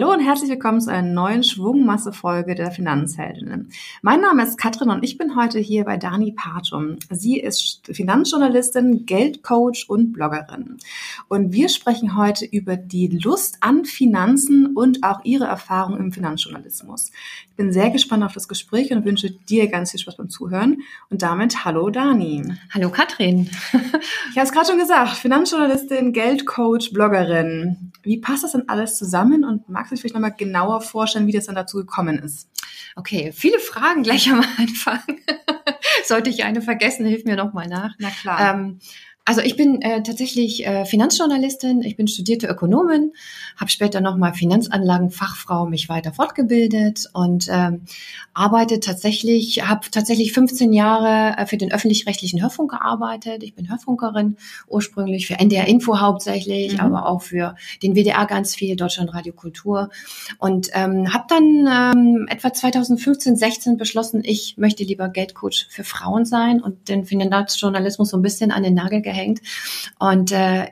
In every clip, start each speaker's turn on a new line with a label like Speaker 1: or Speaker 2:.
Speaker 1: Hallo und herzlich willkommen zu einer neuen Schwungmasse-Folge der Finanzheldinnen. Mein Name ist Katrin und ich bin heute hier bei Dani Partum. Sie ist Finanzjournalistin, Geldcoach und Bloggerin. Und wir sprechen heute über die Lust an Finanzen und auch ihre Erfahrung im Finanzjournalismus. Ich bin sehr gespannt auf das Gespräch und wünsche dir ganz viel Spaß beim Zuhören. Und damit hallo Dani.
Speaker 2: Hallo Katrin.
Speaker 1: ich habe es gerade schon gesagt, Finanzjournalistin, Geldcoach, Bloggerin. Wie passt das denn alles zusammen und Magst du dich vielleicht nochmal genauer vorstellen, wie das dann dazu gekommen ist?
Speaker 2: Okay, viele Fragen gleich am Anfang. Sollte ich eine vergessen, hilf mir noch mal nach.
Speaker 1: Na klar.
Speaker 2: Ähm, also ich bin äh, tatsächlich äh, Finanzjournalistin, ich bin studierte Ökonomin, habe später nochmal Finanzanlagenfachfrau mich weiter fortgebildet und ähm, arbeite tatsächlich, habe tatsächlich 15 Jahre äh, für den öffentlich-rechtlichen Hörfunk gearbeitet. Ich bin Hörfunkerin, ursprünglich für NDR Info hauptsächlich, mhm. aber auch für den WDR ganz viel, Deutschland Radio Kultur. Und ähm, habe dann ähm, etwa 2015, 16 beschlossen, ich möchte lieber Geldcoach für Frauen sein und den Finanzjournalismus so ein bisschen an den Nagel gehängt hängt. Und äh,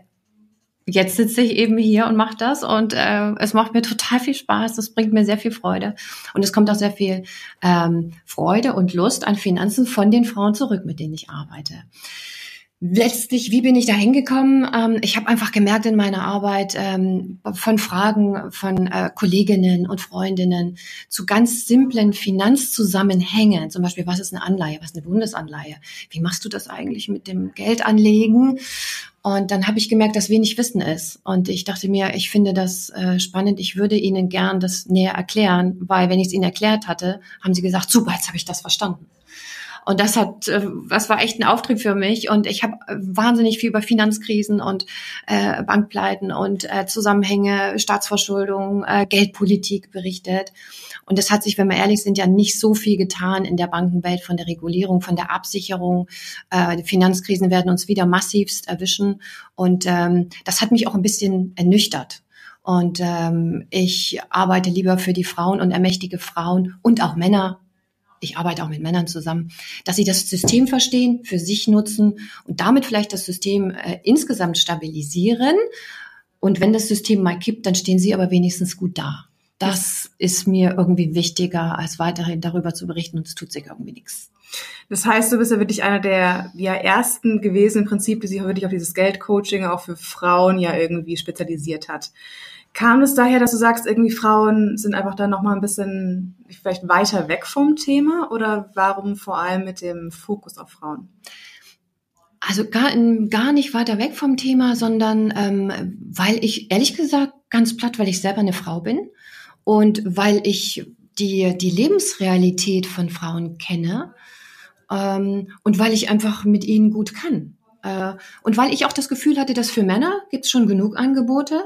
Speaker 2: jetzt sitze ich eben hier und mache das und äh, es macht mir total viel Spaß, das bringt mir sehr viel Freude und es kommt auch sehr viel ähm, Freude und Lust an Finanzen von den Frauen zurück, mit denen ich arbeite letztlich, wie bin ich da hingekommen? Ähm, ich habe einfach gemerkt in meiner Arbeit ähm, von Fragen von äh, Kolleginnen und Freundinnen zu ganz simplen Finanzzusammenhängen, zum Beispiel, was ist eine Anleihe, was ist eine Bundesanleihe? Wie machst du das eigentlich mit dem Geldanlegen? Und dann habe ich gemerkt, dass wenig Wissen ist. Und ich dachte mir, ich finde das äh, spannend. Ich würde Ihnen gern das näher erklären, weil wenn ich es Ihnen erklärt hatte, haben Sie gesagt, super, jetzt habe ich das verstanden. Und das hat, äh, das war echt ein Auftrieb für mich. Und ich habe wahnsinnig viel über Finanzkrisen und äh, Bankpleiten und äh, Zusammenhänge, Staatsverschuldung, äh, Geldpolitik berichtet. Und es hat sich, wenn wir ehrlich sind, ja nicht so viel getan in der Bankenwelt von der Regulierung, von der Absicherung. Äh, die Finanzkrisen werden uns wieder massivst erwischen. Und ähm, das hat mich auch ein bisschen ernüchtert. Und ähm, ich arbeite lieber für die Frauen und ermächtige Frauen und auch Männer ich arbeite auch mit Männern zusammen, dass sie das System verstehen, für sich nutzen und damit vielleicht das System äh, insgesamt stabilisieren. Und wenn das System mal kippt, dann stehen sie aber wenigstens gut da. Das ist mir irgendwie wichtiger, als weiterhin darüber zu berichten und es tut sich irgendwie nichts.
Speaker 1: Das heißt, du bist ja wirklich einer der ja, ersten gewesen im Prinzip, die sich wirklich auf dieses Geldcoaching auch für Frauen ja irgendwie spezialisiert hat. Kam es daher, dass du sagst, irgendwie Frauen sind einfach dann nochmal ein bisschen vielleicht weiter weg vom Thema oder warum vor allem mit dem Fokus auf Frauen?
Speaker 2: Also gar, gar nicht weiter weg vom Thema, sondern ähm, weil ich ehrlich gesagt ganz platt, weil ich selber eine Frau bin und weil ich die, die Lebensrealität von Frauen kenne ähm, und weil ich einfach mit ihnen gut kann. Äh, und weil ich auch das Gefühl hatte, dass für Männer gibt es schon genug Angebote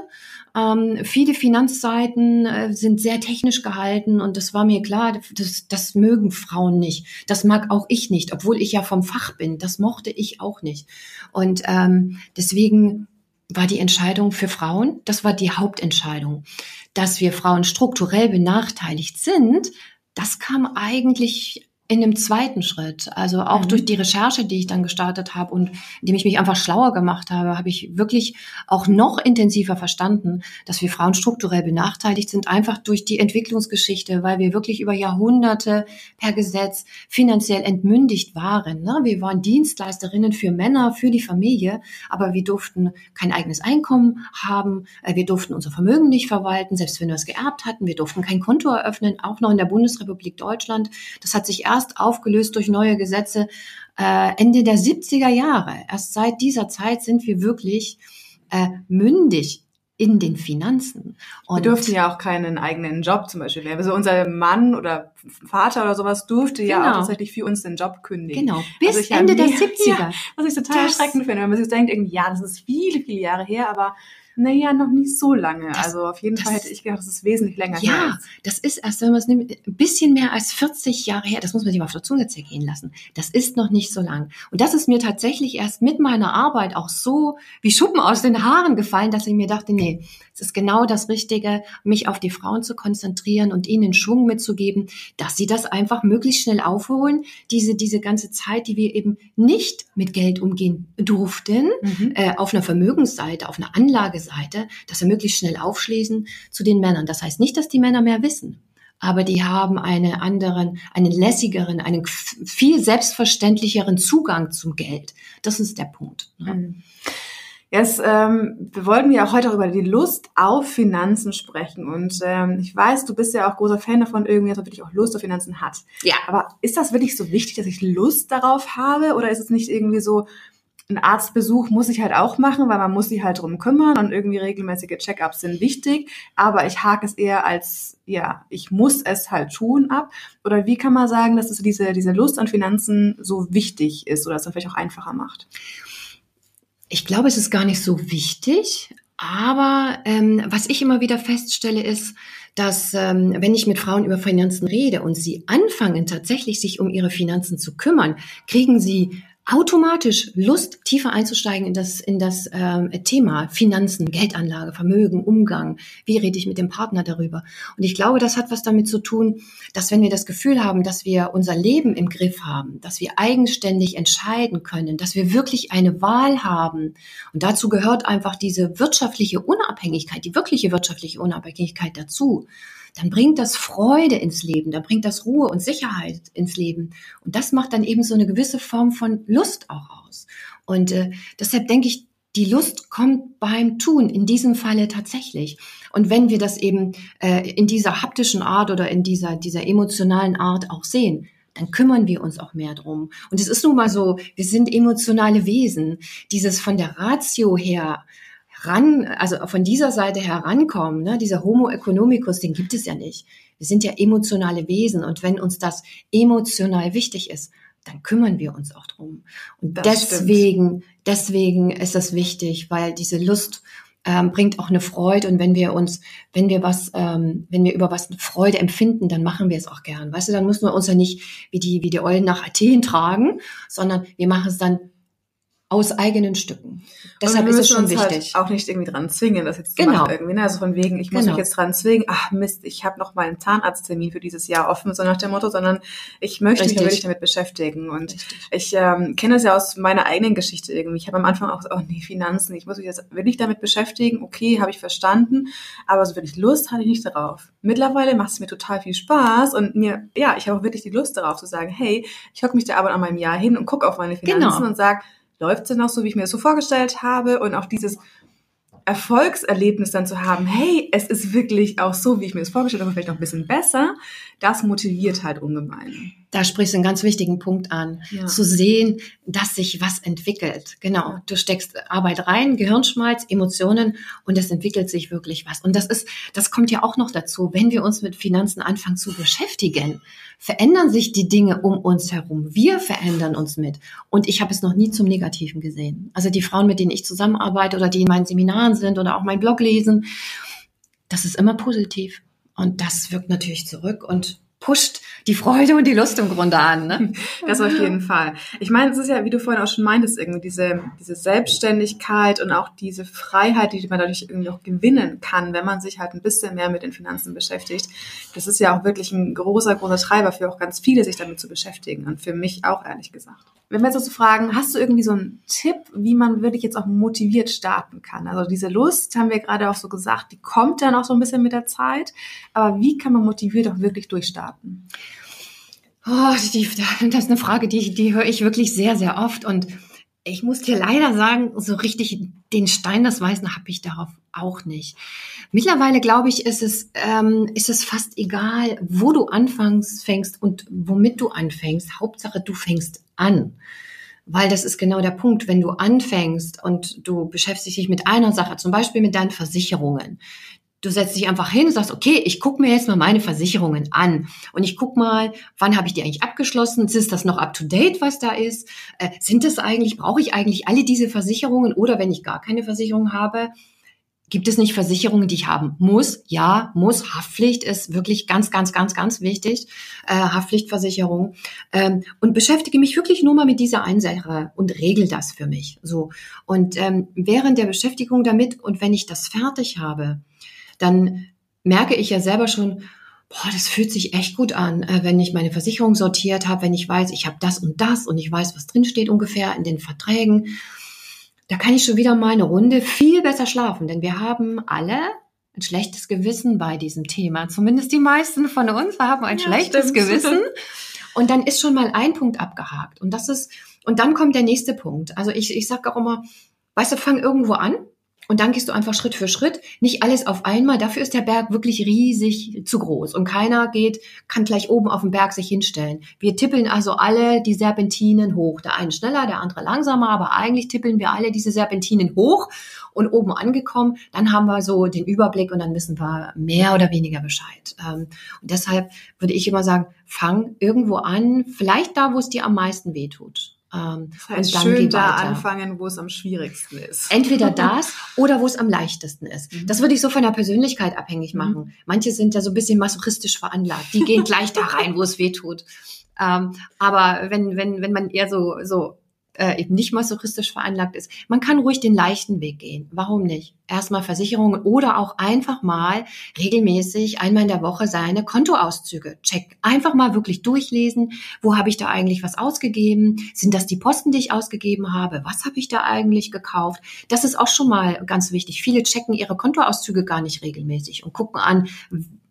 Speaker 2: ähm, viele Finanzseiten äh, sind sehr technisch gehalten und das war mir klar, das, das mögen Frauen nicht. Das mag auch ich nicht, obwohl ich ja vom Fach bin. Das mochte ich auch nicht. Und ähm, deswegen war die Entscheidung für Frauen, das war die Hauptentscheidung. Dass wir Frauen strukturell benachteiligt sind, das kam eigentlich in dem zweiten Schritt, also auch mhm. durch die Recherche, die ich dann gestartet habe und indem ich mich einfach schlauer gemacht habe, habe ich wirklich auch noch intensiver verstanden, dass wir Frauen strukturell benachteiligt sind, einfach durch die Entwicklungsgeschichte, weil wir wirklich über Jahrhunderte per Gesetz finanziell entmündigt waren. Ne? Wir waren Dienstleisterinnen für Männer, für die Familie, aber wir durften kein eigenes Einkommen haben, äh, wir durften unser Vermögen nicht verwalten, selbst wenn wir es geerbt hatten, wir durften kein Konto eröffnen, auch noch in der Bundesrepublik Deutschland. Das hat sich erst erst aufgelöst durch neue Gesetze äh, Ende der 70er Jahre. Erst seit dieser Zeit sind wir wirklich äh, mündig in den Finanzen.
Speaker 1: Und wir durften ja auch keinen eigenen Job zum Beispiel. Also unser Mann oder Vater oder sowas durfte genau. ja auch tatsächlich für uns den Job kündigen.
Speaker 2: Genau, bis also Ende der 70er.
Speaker 1: Ja, was ich total das erschreckend finde, wenn man sich denkt, irgendwie, ja, das ist viele, viele Jahre her, aber naja, noch nicht so lange. Das, also auf jeden Fall hätte ich gedacht, das ist wesentlich länger
Speaker 2: ja, her. Ja, das ist erst, wenn man es nimmt, ein bisschen mehr als 40 Jahre her. Das muss man sich mal auf der Zunge zergehen lassen. Das ist noch nicht so lang. Und das ist mir tatsächlich erst mit meiner Arbeit auch so wie Schuppen aus den Haaren gefallen, dass ich mir dachte, nee, es ist genau das Richtige, mich auf die Frauen zu konzentrieren und ihnen Schwung mitzugeben, dass sie das einfach möglichst schnell aufholen. Diese, diese ganze Zeit, die wir eben nicht mit Geld umgehen durften, mhm. äh, auf einer Vermögensseite, auf einer Anlage Seite, dass wir möglichst schnell aufschließen zu den Männern. Das heißt nicht, dass die Männer mehr wissen aber die haben einen anderen, einen lässigeren, einen viel selbstverständlicheren Zugang zum Geld. Das ist der Punkt. Ne?
Speaker 1: Mhm. Jetzt, ähm, wir wollten ja auch heute auch über die Lust auf Finanzen sprechen. Und ähm, ich weiß, du bist ja auch großer Fan davon, irgendwie, dass man wirklich auch Lust auf Finanzen hat. Ja. Aber ist das wirklich so wichtig, dass ich Lust darauf habe? Oder ist es nicht irgendwie so, ein Arztbesuch muss ich halt auch machen, weil man muss sich halt drum kümmern und irgendwie regelmäßige Check-ups sind wichtig. Aber ich hake es eher als, ja, ich muss es halt tun ab. Oder wie kann man sagen, dass es diese, diese Lust an Finanzen so wichtig ist oder es dann vielleicht auch einfacher macht?
Speaker 2: Ich glaube, es ist gar nicht so wichtig. Aber ähm, was ich immer wieder feststelle, ist, dass ähm, wenn ich mit Frauen über Finanzen rede und sie anfangen tatsächlich sich um ihre Finanzen zu kümmern, kriegen sie automatisch Lust, tiefer einzusteigen in das, in das ähm, Thema Finanzen, Geldanlage, Vermögen, Umgang. Wie rede ich mit dem Partner darüber? Und ich glaube, das hat was damit zu tun, dass wenn wir das Gefühl haben, dass wir unser Leben im Griff haben, dass wir eigenständig entscheiden können, dass wir wirklich eine Wahl haben. Und dazu gehört einfach diese wirtschaftliche Unabhängigkeit, die wirkliche wirtschaftliche Unabhängigkeit dazu dann bringt das Freude ins Leben, dann bringt das Ruhe und Sicherheit ins Leben. Und das macht dann eben so eine gewisse Form von Lust auch aus. Und äh, deshalb denke ich, die Lust kommt beim Tun, in diesem Falle tatsächlich. Und wenn wir das eben äh, in dieser haptischen Art oder in dieser, dieser emotionalen Art auch sehen, dann kümmern wir uns auch mehr drum. Und es ist nun mal so, wir sind emotionale Wesen. Dieses von der Ratio her ran, also von dieser Seite herankommen, ne, dieser Homo economicus, den gibt es ja nicht. Wir sind ja emotionale Wesen und wenn uns das emotional wichtig ist, dann kümmern wir uns auch drum. Und das deswegen, stimmt. deswegen ist das wichtig, weil diese Lust ähm, bringt auch eine Freude und wenn wir uns, wenn wir was, ähm, wenn wir über was Freude empfinden, dann machen wir es auch gern. Weißt du, dann müssen wir uns ja nicht wie die, wie die Eulen nach Athen tragen, sondern wir machen es dann aus eigenen Stücken.
Speaker 1: Deshalb ist es schon halt wichtig. Halt auch nicht irgendwie dran zwingen, das jetzt zu genau. machen irgendwie. Ne? Also von wegen, ich muss genau. mich jetzt dran zwingen, ach Mist, ich habe noch mal einen Zahnarzttermin für dieses Jahr offen, so nach dem Motto, sondern ich möchte Richtig. mich wirklich damit beschäftigen. Und Richtig. ich ähm, kenne das ja aus meiner eigenen Geschichte irgendwie. Ich habe am Anfang auch so, oh nee, Finanzen, ich muss mich jetzt wirklich damit beschäftigen. Okay, habe ich verstanden, aber so wirklich Lust hatte ich nicht darauf. Mittlerweile macht es mir total viel Spaß und mir, ja, ich habe auch wirklich die Lust darauf zu sagen, hey, ich hocke mich da aber an meinem Jahr hin und gucke auf meine Finanzen genau. und sage, läuft sie noch so, wie ich mir das so vorgestellt habe? Und auch dieses Erfolgserlebnis dann zu haben, hey, es ist wirklich auch so, wie ich mir das vorgestellt habe, vielleicht noch ein bisschen besser, das motiviert halt ungemein.
Speaker 2: Da sprichst du einen ganz wichtigen Punkt an. Ja. Zu sehen, dass sich was entwickelt. Genau. Du steckst Arbeit rein, Gehirnschmalz, Emotionen und es entwickelt sich wirklich was. Und das ist, das kommt ja auch noch dazu, wenn wir uns mit Finanzen anfangen zu beschäftigen, verändern sich die Dinge um uns herum. Wir verändern uns mit. Und ich habe es noch nie zum Negativen gesehen. Also die Frauen, mit denen ich zusammenarbeite oder die in meinen Seminaren sind oder auch meinen Blog lesen, das ist immer positiv. Und das wirkt natürlich zurück und pusht die Freude und die Lust im Grunde an. Ne?
Speaker 1: Das auf jeden Fall. Ich meine, es ist ja, wie du vorhin auch schon meintest, irgendwie diese, diese Selbstständigkeit und auch diese Freiheit, die man dadurch irgendwie auch gewinnen kann, wenn man sich halt ein bisschen mehr mit den Finanzen beschäftigt. Das ist ja auch wirklich ein großer, großer Treiber für auch ganz viele, sich damit zu beschäftigen und für mich auch ehrlich gesagt. Wenn wir jetzt so zu fragen, hast du irgendwie so einen Tipp, wie man wirklich jetzt auch motiviert starten kann? Also diese Lust, haben wir gerade auch so gesagt, die kommt dann auch so ein bisschen mit der Zeit. Aber wie kann man motiviert auch wirklich durchstarten?
Speaker 2: Oh, die, das ist eine Frage, die, die höre ich wirklich sehr, sehr oft. Und ich muss dir leider sagen, so richtig den Stein des Weißen habe ich darauf auch nicht. Mittlerweile glaube ich, ist es, ähm, ist es fast egal, wo du anfängst fängst und womit du anfängst. Hauptsache, du fängst an. Weil das ist genau der Punkt, wenn du anfängst und du beschäftigst dich mit einer Sache, zum Beispiel mit deinen Versicherungen. Du setzt dich einfach hin und sagst, okay, ich gucke mir jetzt mal meine Versicherungen an und ich guck mal, wann habe ich die eigentlich abgeschlossen? Ist das noch up to date, was da ist? Äh, sind das eigentlich, brauche ich eigentlich alle diese Versicherungen oder wenn ich gar keine Versicherung habe, Gibt es nicht Versicherungen, die ich haben muss? Ja, muss. Haftpflicht ist wirklich ganz, ganz, ganz, ganz wichtig. Äh, Haftpflichtversicherung. Ähm, und beschäftige mich wirklich nur mal mit dieser einen und regel das für mich. So. Und ähm, während der Beschäftigung damit und wenn ich das fertig habe, dann merke ich ja selber schon, boah, das fühlt sich echt gut an, äh, wenn ich meine Versicherung sortiert habe, wenn ich weiß, ich habe das und das und ich weiß, was drinsteht ungefähr in den Verträgen da kann ich schon wieder mal eine Runde viel besser schlafen, denn wir haben alle ein schlechtes Gewissen bei diesem Thema. Zumindest die meisten von uns haben ein ja, schlechtes stimmt. Gewissen. Und dann ist schon mal ein Punkt abgehakt. Und das ist, und dann kommt der nächste Punkt. Also ich, ich sage auch immer, weißt du, fang irgendwo an und dann gehst du einfach Schritt für Schritt, nicht alles auf einmal. Dafür ist der Berg wirklich riesig zu groß und keiner geht, kann gleich oben auf dem Berg sich hinstellen. Wir tippeln also alle die Serpentinen hoch. Der eine schneller, der andere langsamer, aber eigentlich tippeln wir alle diese Serpentinen hoch und oben angekommen, dann haben wir so den Überblick und dann wissen wir mehr oder weniger Bescheid. Ähm, und deshalb würde ich immer sagen, fang irgendwo an, vielleicht da, wo es dir am meisten wehtut.
Speaker 1: Ähm, das heißt, und dann schön da anfangen, wo es am schwierigsten ist.
Speaker 2: Entweder das oder wo es am leichtesten ist. Mhm. Das würde ich so von der Persönlichkeit abhängig mhm. machen. Mhm. Manche sind ja so ein bisschen masochistisch veranlagt. Die gehen gleich da rein, wo es weh tut. Ähm, aber wenn, wenn, wenn man eher so, so äh, eben nicht masochistisch veranlagt ist, man kann ruhig den leichten Weg gehen. Warum nicht? Erstmal Versicherungen oder auch einfach mal regelmäßig einmal in der Woche seine Kontoauszüge checken. Einfach mal wirklich durchlesen, wo habe ich da eigentlich was ausgegeben? Sind das die Posten, die ich ausgegeben habe? Was habe ich da eigentlich gekauft? Das ist auch schon mal ganz wichtig. Viele checken ihre Kontoauszüge gar nicht regelmäßig und gucken an,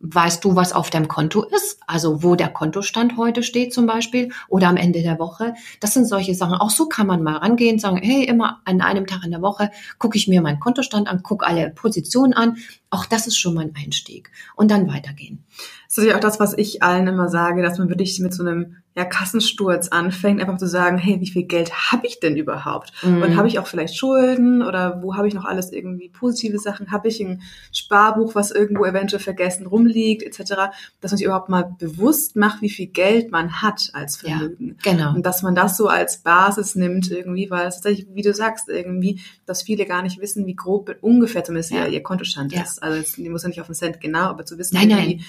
Speaker 2: weißt du, was auf deinem Konto ist? Also wo der Kontostand heute steht zum Beispiel oder am Ende der Woche. Das sind solche Sachen. Auch so kann man mal rangehen, sagen, hey, immer an einem Tag in der Woche gucke ich mir meinen Kontostand an, gucke alle Positionen an. Auch das ist schon mal ein Einstieg. Und dann weitergehen.
Speaker 1: Das ist natürlich auch das, was ich allen immer sage, dass man wirklich mit so einem ja, Kassensturz anfängt, einfach zu sagen, hey, wie viel Geld habe ich denn überhaupt? Mhm. Und habe ich auch vielleicht Schulden oder wo habe ich noch alles irgendwie positive Sachen? Habe ich ein Sparbuch, was irgendwo eventuell vergessen rumliegt, etc., dass man sich überhaupt mal bewusst macht, wie viel Geld man hat als Vermögen. Ja, genau. Und dass man das so als Basis nimmt irgendwie, weil es tatsächlich, wie du sagst, irgendwie, dass viele gar nicht wissen, wie grob ungefähr zumindest ja. ihr, ihr Kontostand ja. ist. Also die muss ja nicht auf den Cent genau, aber zu wissen,
Speaker 2: nein, nein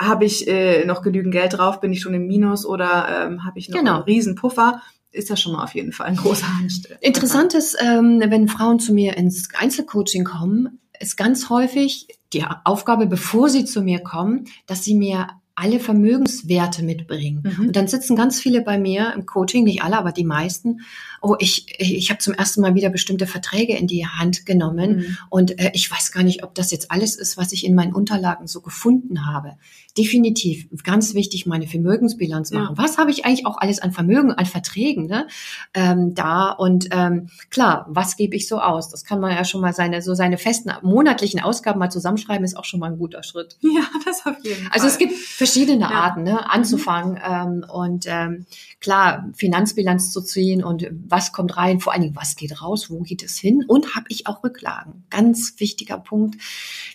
Speaker 1: habe ich äh, noch genügend Geld drauf, bin ich schon im Minus oder ähm, habe ich noch genau. einen riesen Puffer, ist ja schon mal auf jeden Fall ein großer Anstieg.
Speaker 2: Interessant ist, ähm, wenn Frauen zu mir ins Einzelcoaching kommen, ist ganz häufig die Aufgabe, bevor sie zu mir kommen, dass sie mir alle Vermögenswerte mitbringen. Mhm. Und dann sitzen ganz viele bei mir im Coaching, nicht alle, aber die meisten. Oh, ich, ich habe zum ersten Mal wieder bestimmte Verträge in die Hand genommen mhm. und äh, ich weiß gar nicht, ob das jetzt alles ist, was ich in meinen Unterlagen so gefunden habe. Definitiv, ganz wichtig, meine Vermögensbilanz machen. Ja. Was habe ich eigentlich auch alles an Vermögen, an Verträgen ne? ähm, da? Und ähm, klar, was gebe ich so aus? Das kann man ja schon mal seine so seine festen monatlichen Ausgaben mal zusammenschreiben, ist auch schon mal ein guter Schritt.
Speaker 1: Ja, das auf jeden Fall.
Speaker 2: Also es gibt verschiedene ja. Arten, ne, anzufangen ähm, und ähm, klar Finanzbilanz zu ziehen und was kommt rein, vor allen Dingen was geht raus, wo geht es hin und habe ich auch Rücklagen. Ganz wichtiger Punkt.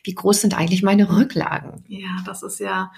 Speaker 2: Wie groß sind eigentlich meine Rücklagen?
Speaker 1: Ja, das ist ja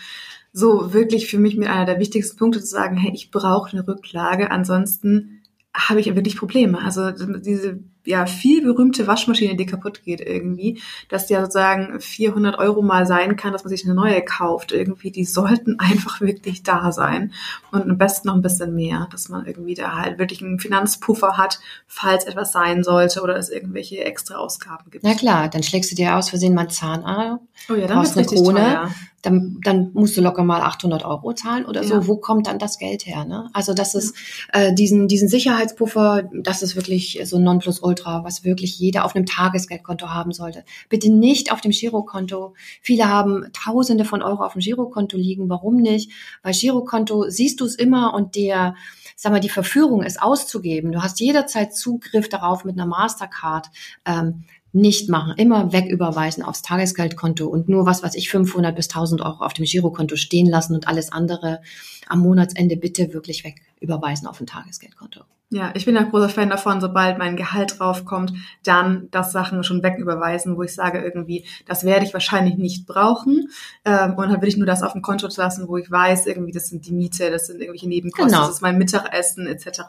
Speaker 1: so wirklich für mich mit einer der wichtigsten Punkte zu sagen, hey, ich brauche eine Rücklage, ansonsten habe ich wirklich Probleme. Also diese ja viel berühmte Waschmaschine, die kaputt geht irgendwie, dass ja sozusagen 400 Euro mal sein kann, dass man sich eine neue kauft irgendwie, die sollten einfach wirklich da sein und am besten noch ein bisschen mehr, dass man irgendwie da halt wirklich einen Finanzpuffer hat, falls etwas sein sollte oder es irgendwelche extra Ausgaben gibt.
Speaker 2: Na klar, dann schlägst du dir aus Versehen mal Zahn an, oh ja, dann brauchst eine Krone, teuer dann, dann musst du locker mal 800 Euro zahlen oder ja. so. Wo kommt dann das Geld her? Ne? Also das ist äh, diesen diesen Sicherheitspuffer, das ist wirklich so ein Nonplusultra, was wirklich jeder auf einem Tagesgeldkonto haben sollte. Bitte nicht auf dem Girokonto. Viele haben Tausende von Euro auf dem Girokonto liegen. Warum nicht? Weil Girokonto siehst du es immer und der sag mal, die Verführung, es auszugeben. Du hast jederzeit Zugriff darauf mit einer Mastercard. Ähm, nicht machen. Immer wegüberweisen aufs Tagesgeldkonto und nur was, was ich 500 bis 1000 Euro auf dem Girokonto stehen lassen und alles andere am Monatsende bitte wirklich wegüberweisen auf ein Tagesgeldkonto.
Speaker 1: Ja, ich bin ein großer Fan davon, sobald mein Gehalt draufkommt, dann das Sachen schon wegüberweisen, wo ich sage irgendwie, das werde ich wahrscheinlich nicht brauchen. Ähm, und dann will ich nur das auf dem Konto lassen, wo ich weiß, irgendwie, das sind die Miete, das sind irgendwelche Nebenkosten, genau. das ist mein Mittagessen etc.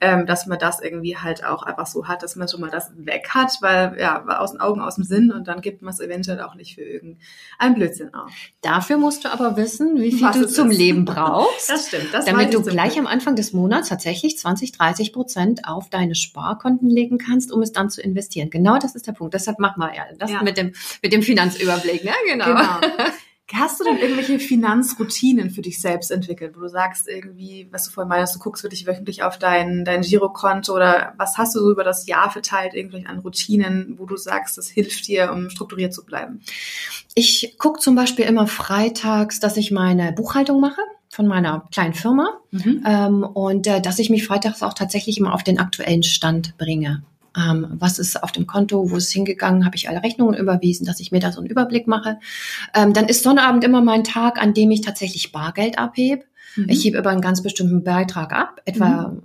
Speaker 1: Ähm, dass man das irgendwie halt auch einfach so hat, dass man schon mal das weg hat, weil ja, aus den Augen, aus dem Sinn und dann gibt man es eventuell auch nicht für irgendeinen Blödsinn auf.
Speaker 2: Dafür musst du aber wissen, wie viel Was du zum ist. Leben brauchst.
Speaker 1: Das stimmt. Das
Speaker 2: damit du gleich am Anfang des Monats tatsächlich 20, 30 30 Prozent auf deine Sparkonten legen kannst, um es dann zu investieren. Genau das ist der Punkt. Deshalb mach mal ja das ja. mit dem mit dem Finanzüberblick. Ne? Genau. genau.
Speaker 1: Hast du denn irgendwelche Finanzroutinen für dich selbst entwickelt, wo du sagst irgendwie, was du vorhin meinst, du guckst wirklich wöchentlich auf dein, dein Girokonto oder was hast du so über das Jahr verteilt, irgendwie an Routinen, wo du sagst, das hilft dir, um strukturiert zu bleiben?
Speaker 2: Ich gucke zum Beispiel immer freitags, dass ich meine Buchhaltung mache von meiner kleinen Firma mhm. ähm, und äh, dass ich mich freitags auch tatsächlich immer auf den aktuellen Stand bringe ähm, was ist auf dem Konto, wo ist es hingegangen, habe ich alle Rechnungen überwiesen, dass ich mir da so einen Überblick mache. Ähm, dann ist Sonnabend immer mein Tag, an dem ich tatsächlich Bargeld abhebe. Mhm. Ich hebe über einen ganz bestimmten Beitrag ab, etwa mhm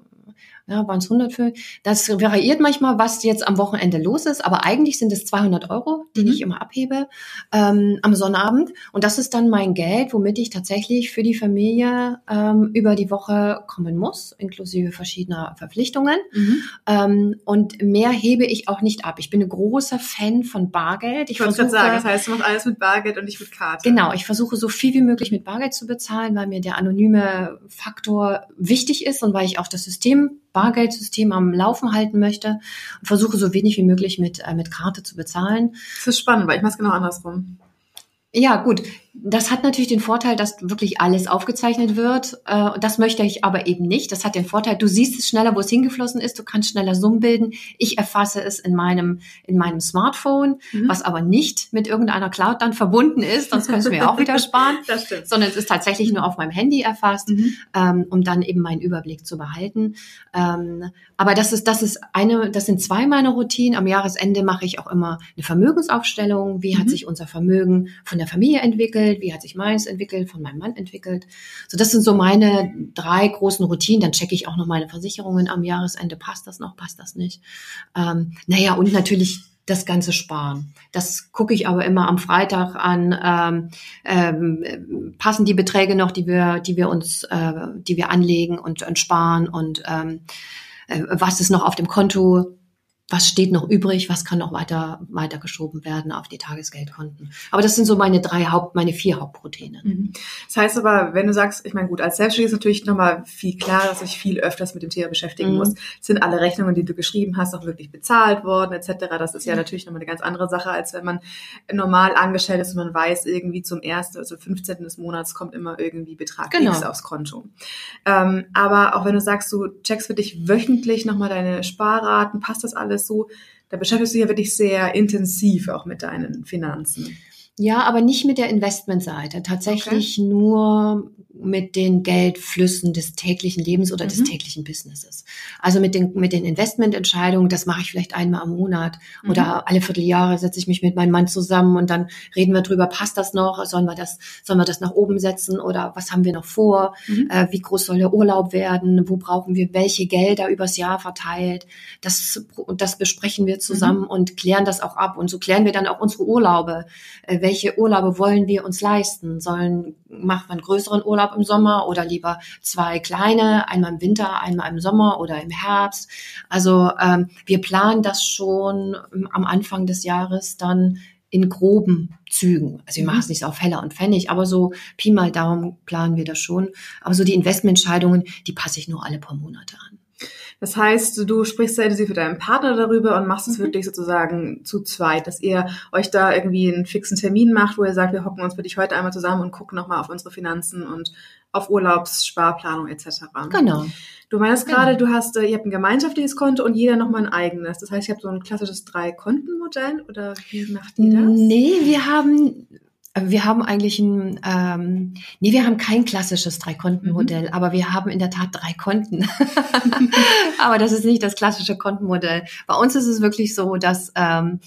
Speaker 2: ja, waren es 100 für. Das variiert manchmal, was jetzt am Wochenende los ist, aber eigentlich sind es 200 Euro, die mhm. ich immer abhebe ähm, am Sonnabend. Und das ist dann mein Geld, womit ich tatsächlich für die Familie ähm, über die Woche kommen muss, inklusive verschiedener Verpflichtungen. Mhm. Ähm, und mehr hebe ich auch nicht ab. Ich bin ein großer Fan von Bargeld.
Speaker 1: Ich, ich wollte sagen, das heißt, du machst alles mit Bargeld und nicht mit Karte.
Speaker 2: Genau, ich versuche so viel wie möglich mit Bargeld zu bezahlen, weil mir der anonyme Faktor wichtig ist und weil ich auch das System Bargeldsystem am Laufen halten möchte und versuche so wenig wie möglich mit, äh, mit Karte zu bezahlen.
Speaker 1: Das ist spannend, weil ich mache es genau andersrum.
Speaker 2: Ja, gut. Das hat natürlich den Vorteil, dass wirklich alles aufgezeichnet wird. Äh, das möchte ich aber eben nicht. Das hat den Vorteil, du siehst es schneller, wo es hingeflossen ist. Du kannst schneller Summen bilden. Ich erfasse es in meinem, in meinem Smartphone, mhm. was aber nicht mit irgendeiner Cloud dann verbunden ist. Sonst könntest du mir auch wieder sparen.
Speaker 1: Das stimmt.
Speaker 2: Sondern es ist tatsächlich nur auf meinem Handy erfasst, mhm. ähm, um dann eben meinen Überblick zu behalten. Ähm, aber das ist, das ist eine, das sind zwei meiner Routinen. Am Jahresende mache ich auch immer eine Vermögensaufstellung. Wie mhm. hat sich unser Vermögen von der Familie entwickelt? Wie hat sich meins entwickelt? Von meinem Mann entwickelt? So, das sind so meine drei großen Routinen. Dann checke ich auch noch meine Versicherungen am Jahresende. Passt das noch? Passt das nicht? Ähm, naja, und natürlich das ganze Sparen. Das gucke ich aber immer am Freitag an. Ähm, ähm, passen die Beträge noch, die wir, die wir uns, äh, die wir anlegen und, und sparen und ähm, äh, was ist noch auf dem Konto, was steht noch übrig, was kann noch weiter, weiter geschoben werden auf die Tagesgeldkonten. Aber das sind so meine drei Haupt, meine vier Hauptproteine. Mhm.
Speaker 1: Das heißt aber, wenn du sagst, ich meine, gut, als Selbstständige ist natürlich nochmal viel klar, dass ich viel öfters mit dem Thema beschäftigen mhm. muss. Sind alle Rechnungen, die du geschrieben hast, auch wirklich bezahlt worden, etc. Das ist ja mhm. natürlich nochmal eine ganz andere Sache, als wenn man normal angestellt ist und man weiß, irgendwie zum ersten, also 15. des Monats kommt immer irgendwie Betrag genau. X aufs Konto. Ähm, aber auch wenn du sagst, du checkst für dich wöchentlich nochmal deine Sparraten, passt das alles so, da beschäftigst du dich ja wirklich sehr intensiv auch mit deinen Finanzen.
Speaker 2: Ja, aber nicht mit der Investmentseite. Tatsächlich okay. nur mit den Geldflüssen des täglichen Lebens oder mhm. des täglichen Businesses. Also mit den, mit den Investmententscheidungen, das mache ich vielleicht einmal am Monat mhm. oder alle Vierteljahre setze ich mich mit meinem Mann zusammen und dann reden wir drüber, passt das noch? Sollen wir das, sollen wir das nach oben setzen oder was haben wir noch vor? Mhm. Äh, wie groß soll der Urlaub werden? Wo brauchen wir welche Gelder übers Jahr verteilt? Das, das besprechen wir zusammen mhm. und klären das auch ab. Und so klären wir dann auch unsere Urlaube. Äh, welche Urlaube wollen wir uns leisten? Sollen, machen wir einen größeren Urlaub im Sommer oder lieber zwei kleine, einmal im Winter, einmal im Sommer oder im Herbst? Also ähm, wir planen das schon am Anfang des Jahres dann in groben Zügen. Also wir machen es mhm. nicht so auf Heller und Pfennig, aber so Pi mal Daumen planen wir das schon. Aber so die Investmententscheidungen, die passe ich nur alle paar Monate an.
Speaker 1: Das heißt, du sprichst sehr intensiv mit deinem Partner darüber und machst es mhm. wirklich sozusagen zu zweit, dass ihr euch da irgendwie einen fixen Termin macht, wo ihr sagt, wir hocken uns für dich heute einmal zusammen und gucken nochmal auf unsere Finanzen und auf Urlaubssparplanung etc.
Speaker 2: Genau.
Speaker 1: Du meinst genau. gerade, du hast, äh, ihr habt ein gemeinschaftliches Konto und jeder nochmal ein eigenes. Das heißt, ihr habt so ein klassisches Drei-Konten-Modell oder wie macht ihr das?
Speaker 2: Nee, wir haben wir haben eigentlich ein, ähm, nee, wir haben kein klassisches Drei-Konten-Modell, mhm. aber wir haben in der Tat drei Konten. aber das ist nicht das klassische Kontenmodell. Bei uns ist es wirklich so, dass ähm,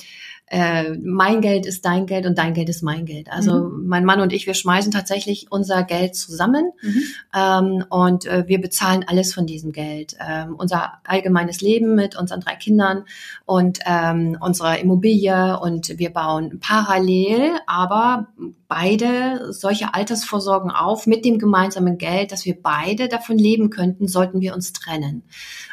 Speaker 2: äh, mein Geld ist dein Geld und dein Geld ist mein Geld. Also mhm. mein Mann und ich, wir schmeißen tatsächlich unser Geld zusammen mhm. ähm, und äh, wir bezahlen alles von diesem Geld. Ähm, unser allgemeines Leben mit unseren drei Kindern und ähm, unserer Immobilie und wir bauen parallel, aber beide solche Altersvorsorgen auf mit dem gemeinsamen Geld, dass wir beide davon leben könnten, sollten wir uns trennen.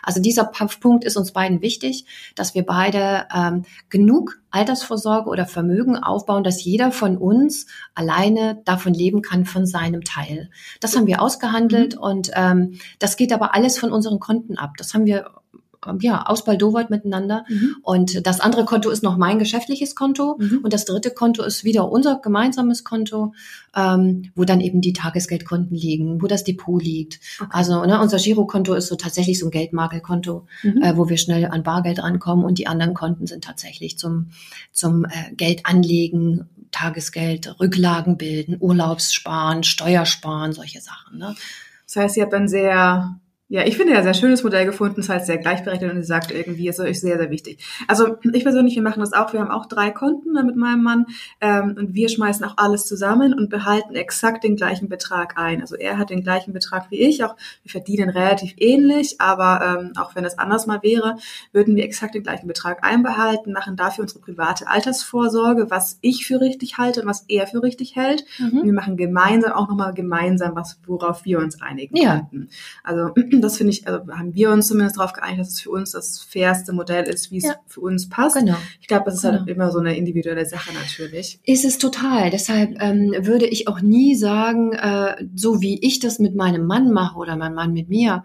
Speaker 2: Also dieser Punkt ist uns beiden wichtig, dass wir beide ähm, genug Altersvorsorge oder Vermögen aufbauen, dass jeder von uns alleine davon leben kann von seinem Teil. Das haben wir ausgehandelt mhm. und ähm, das geht aber alles von unseren Konten ab. Das haben wir ähm, ja, ausbaldowert miteinander. Mhm. Und das andere Konto ist noch mein geschäftliches Konto. Mhm. Und das dritte Konto ist wieder unser gemeinsames Konto, ähm, wo dann eben die Tagesgeldkonten liegen, wo das Depot liegt. Okay. Also ne, unser Girokonto ist so tatsächlich so ein Geldmakelkonto, mhm. äh, wo wir schnell an Bargeld rankommen. Und die anderen Konten sind tatsächlich zum, zum äh, Geld anlegen, Tagesgeld, Rücklagen bilden, Urlaubssparen, Steuersparen, solche Sachen. Ne?
Speaker 1: Das heißt, ihr habt dann sehr ja, ich finde ja sehr schönes Modell gefunden, das heißt sehr gleichberechtigt und sie sagt irgendwie, ist euch sehr, sehr wichtig. Also ich persönlich, wir machen das auch, wir haben auch drei Konten mit meinem Mann ähm, und wir schmeißen auch alles zusammen und behalten exakt den gleichen Betrag ein. Also er hat den gleichen Betrag wie ich, auch wir verdienen relativ ähnlich, aber ähm, auch wenn es anders mal wäre, würden wir exakt den gleichen Betrag einbehalten, machen dafür unsere private Altersvorsorge, was ich für richtig halte und was er für richtig hält. Mhm. Und wir machen gemeinsam auch nochmal gemeinsam was, worauf wir uns einigen ja. könnten. Also das finde ich, also haben wir uns zumindest darauf geeinigt, dass es für uns das fairste Modell ist, wie es ja. für uns passt. Genau. Ich glaube, das ist halt genau. halt immer so eine individuelle Sache natürlich.
Speaker 2: Ist es total. Deshalb ähm, würde ich auch nie sagen, äh, so wie ich das mit meinem Mann mache oder mein Mann mit mir,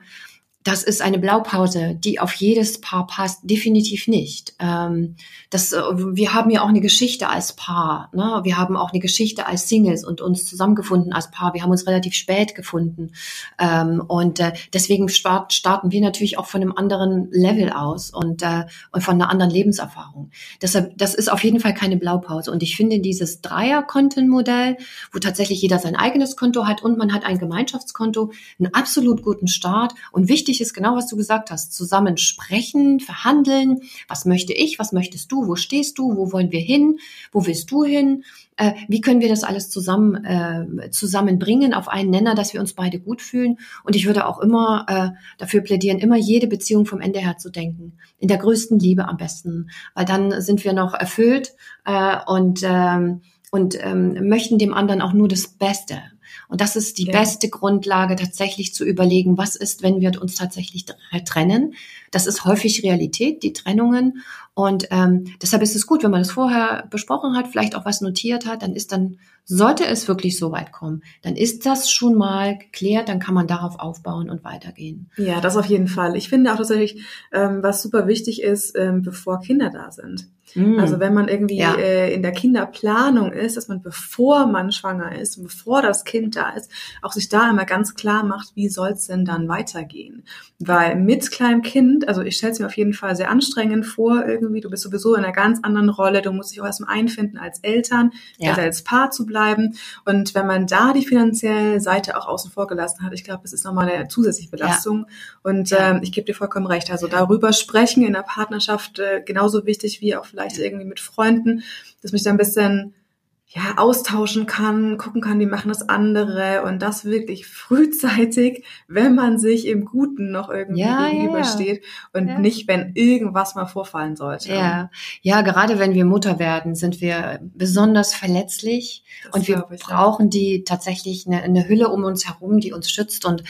Speaker 2: das ist eine Blaupause, die auf jedes Paar passt, definitiv nicht. Ähm, das, äh, wir haben ja auch eine Geschichte als Paar. Ne? Wir haben auch eine Geschichte als Singles und uns zusammengefunden als Paar. Wir haben uns relativ spät gefunden. Ähm, und äh, deswegen start, starten wir natürlich auch von einem anderen Level aus und, äh, und von einer anderen Lebenserfahrung. Deshalb, das ist auf jeden Fall keine Blaupause. Und ich finde dieses Dreier-Kontenmodell, wo tatsächlich jeder sein eigenes Konto hat und man hat ein Gemeinschaftskonto, einen absolut guten Start und wichtig wichtig ist genau, was du gesagt hast. Zusammen sprechen, verhandeln. Was möchte ich? Was möchtest du? Wo stehst du? Wo wollen wir hin? Wo willst du hin? Äh, wie können wir das alles zusammen äh, zusammenbringen auf einen Nenner, dass wir uns beide gut fühlen? Und ich würde auch immer äh, dafür plädieren, immer jede Beziehung vom Ende her zu denken. In der größten Liebe am besten, weil dann sind wir noch erfüllt äh, und ähm, und ähm, möchten dem anderen auch nur das Beste. Und das ist die ja. beste Grundlage, tatsächlich zu überlegen, was ist, wenn wir uns tatsächlich trennen. Das ist häufig Realität, die Trennungen. Und ähm, deshalb ist es gut, wenn man das vorher besprochen hat, vielleicht auch was notiert hat, dann ist dann, sollte es wirklich so weit kommen, dann ist das schon mal geklärt, dann kann man darauf aufbauen und weitergehen.
Speaker 1: Ja, das auf jeden Fall. Ich finde auch tatsächlich, ähm, was super wichtig ist, ähm, bevor Kinder da sind. Mhm. Also wenn man irgendwie ja. äh, in der Kinderplanung ist, dass man bevor man schwanger ist, bevor das Kind da ist, auch sich da immer ganz klar macht, wie soll es denn dann weitergehen? Weil mit kleinem Kind, also ich stelle es mir auf jeden Fall sehr anstrengend vor, irgendwie, du bist sowieso in einer ganz anderen Rolle, du musst dich auch erstmal einfinden als Eltern, ja. also als Paar zu bleiben. Und wenn man da die finanzielle Seite auch außen vor gelassen hat, ich glaube, das ist nochmal eine zusätzliche Belastung. Ja. Und ähm, ich gebe dir vollkommen recht. Also darüber sprechen in der Partnerschaft äh, genauso wichtig wie auch vielleicht irgendwie mit Freunden, dass mich da ein bisschen ja, austauschen kann, gucken kann, wie machen das andere und das wirklich frühzeitig, wenn man sich im Guten noch irgendwie ja, gegenübersteht ja, und ja. nicht, wenn irgendwas mal vorfallen sollte.
Speaker 2: Ja, ja, gerade wenn wir Mutter werden, sind wir besonders verletzlich das und wir brauchen die tatsächlich eine, eine Hülle um uns herum, die uns schützt und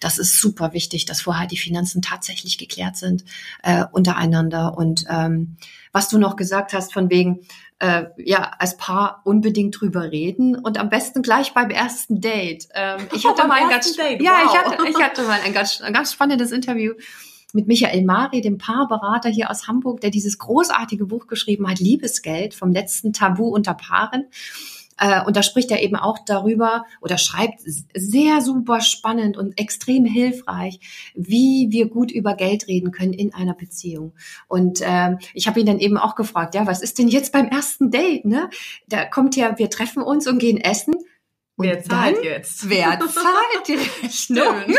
Speaker 2: das ist super wichtig, dass vorher die Finanzen tatsächlich geklärt sind äh, untereinander und ähm, was du noch gesagt hast von wegen, äh, ja, als Paar unbedingt drüber reden und am besten gleich beim ersten Date. Ähm, ich hatte oh, mal ein ganz, Date. ja, wow. ich hatte, ich hatte mal ein ganz, ein ganz spannendes Interview mit Michael Mari, dem Paarberater hier aus Hamburg, der dieses großartige Buch geschrieben hat, Liebesgeld vom letzten Tabu unter Paaren. Äh, und da spricht er eben auch darüber oder schreibt sehr super spannend und extrem hilfreich, wie wir gut über Geld reden können in einer Beziehung. Und äh, ich habe ihn dann eben auch gefragt, ja, was ist denn jetzt beim ersten Date? Ne? Da kommt ja, wir treffen uns und gehen essen.
Speaker 1: Und wer zahlt dann, jetzt?
Speaker 2: Wer zahlt die Rechnung?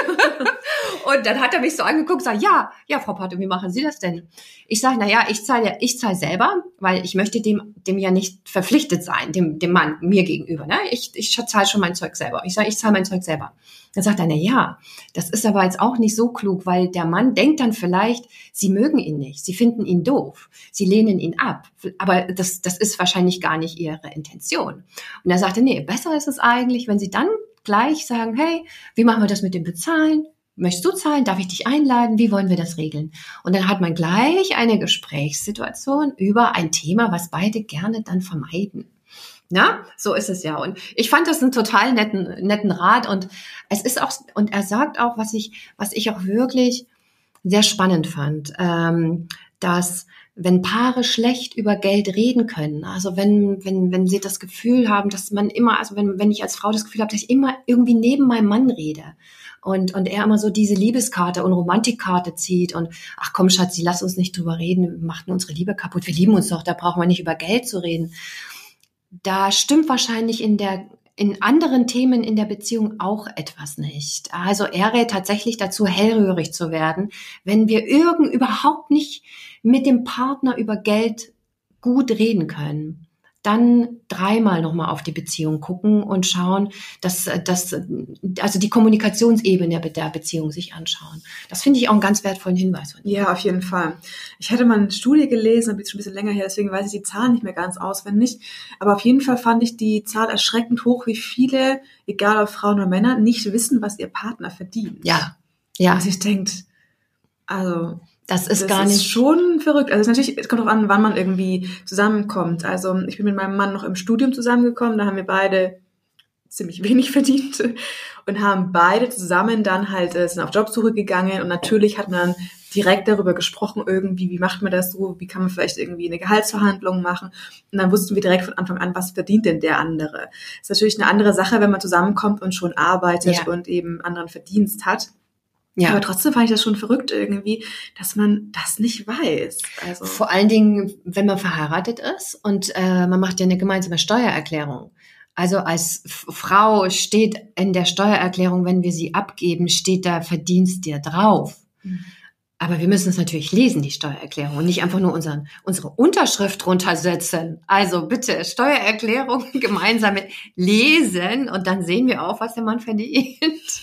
Speaker 2: und dann hat er mich so angeguckt und sagt, ja, ja, Frau Patte, wie machen Sie das denn? Ich sage, na ja, ich zahle ich zahle selber, weil ich möchte dem, dem ja nicht verpflichtet sein, dem, dem Mann, mir gegenüber. Ne? Ich, ich zahle schon mein Zeug selber. Ich sage, ich zahle mein Zeug selber. Dann sagt er, na ja, das ist aber jetzt auch nicht so klug, weil der Mann denkt dann vielleicht, sie mögen ihn nicht, sie finden ihn doof, sie lehnen ihn ab. Aber das, das ist wahrscheinlich gar nicht ihre Intention. Und er sagte, nee, besser ist es eigentlich, wenn sie dann gleich sagen, hey, wie machen wir das mit dem Bezahlen? Möchtest du zahlen? Darf ich dich einladen? Wie wollen wir das regeln? Und dann hat man gleich eine Gesprächssituation über ein Thema, was beide gerne dann vermeiden. Na, so ist es ja. Und ich fand das einen total netten, netten Rat. Und es ist auch, und er sagt auch, was ich, was ich auch wirklich sehr spannend fand, ähm, dass wenn Paare schlecht über Geld reden können, also wenn, wenn, wenn sie das Gefühl haben, dass man immer, also wenn, wenn ich als Frau das Gefühl habe, dass ich immer irgendwie neben meinem Mann rede und, und er immer so diese Liebeskarte und Romantikkarte zieht und ach komm Schatzi, lass uns nicht drüber reden, wir machten unsere Liebe kaputt, wir lieben uns doch, da brauchen wir nicht über Geld zu reden. Da stimmt wahrscheinlich in der in anderen Themen in der Beziehung auch etwas nicht. Also er rät tatsächlich dazu, hellrührig zu werden, wenn wir irgend überhaupt nicht mit dem Partner über Geld gut reden können dann dreimal nochmal auf die Beziehung gucken und schauen, dass, dass also die Kommunikationsebene der Beziehung sich anschauen. Das finde ich auch einen ganz wertvollen Hinweis.
Speaker 1: Ja, auf jeden Fall. Ich hatte mal eine Studie gelesen, ist schon ein bisschen länger her, deswegen weiß ich die Zahlen nicht mehr ganz auswendig. Aber auf jeden Fall fand ich die Zahl erschreckend hoch, wie viele, egal ob Frauen oder Männer, nicht wissen, was ihr Partner verdient.
Speaker 2: Ja, ja.
Speaker 1: Was ich denkt, also
Speaker 2: das ist das gar nicht.
Speaker 1: Ist schon verrückt. Also natürlich, es kommt auch an, wann man irgendwie zusammenkommt. Also ich bin mit meinem Mann noch im Studium zusammengekommen, da haben wir beide ziemlich wenig verdient und haben beide zusammen dann halt äh, sind auf Jobsuche gegangen und natürlich hat man direkt darüber gesprochen irgendwie, wie macht man das so, wie kann man vielleicht irgendwie eine Gehaltsverhandlung machen und dann wussten wir direkt von Anfang an, was verdient denn der andere. Das ist natürlich eine andere Sache, wenn man zusammenkommt und schon arbeitet ja. und eben anderen Verdienst hat. Ja. Aber trotzdem fand ich das schon verrückt irgendwie, dass man das nicht weiß.
Speaker 2: Also Vor allen Dingen, wenn man verheiratet ist und äh, man macht ja eine gemeinsame Steuererklärung. Also als Frau steht in der Steuererklärung, wenn wir sie abgeben, steht da Verdienst dir drauf. Mhm. Aber wir müssen es natürlich lesen, die Steuererklärung, und nicht einfach nur unseren, unsere Unterschrift runtersetzen. Also bitte Steuererklärung gemeinsam lesen und dann sehen wir auch, was der Mann verdient.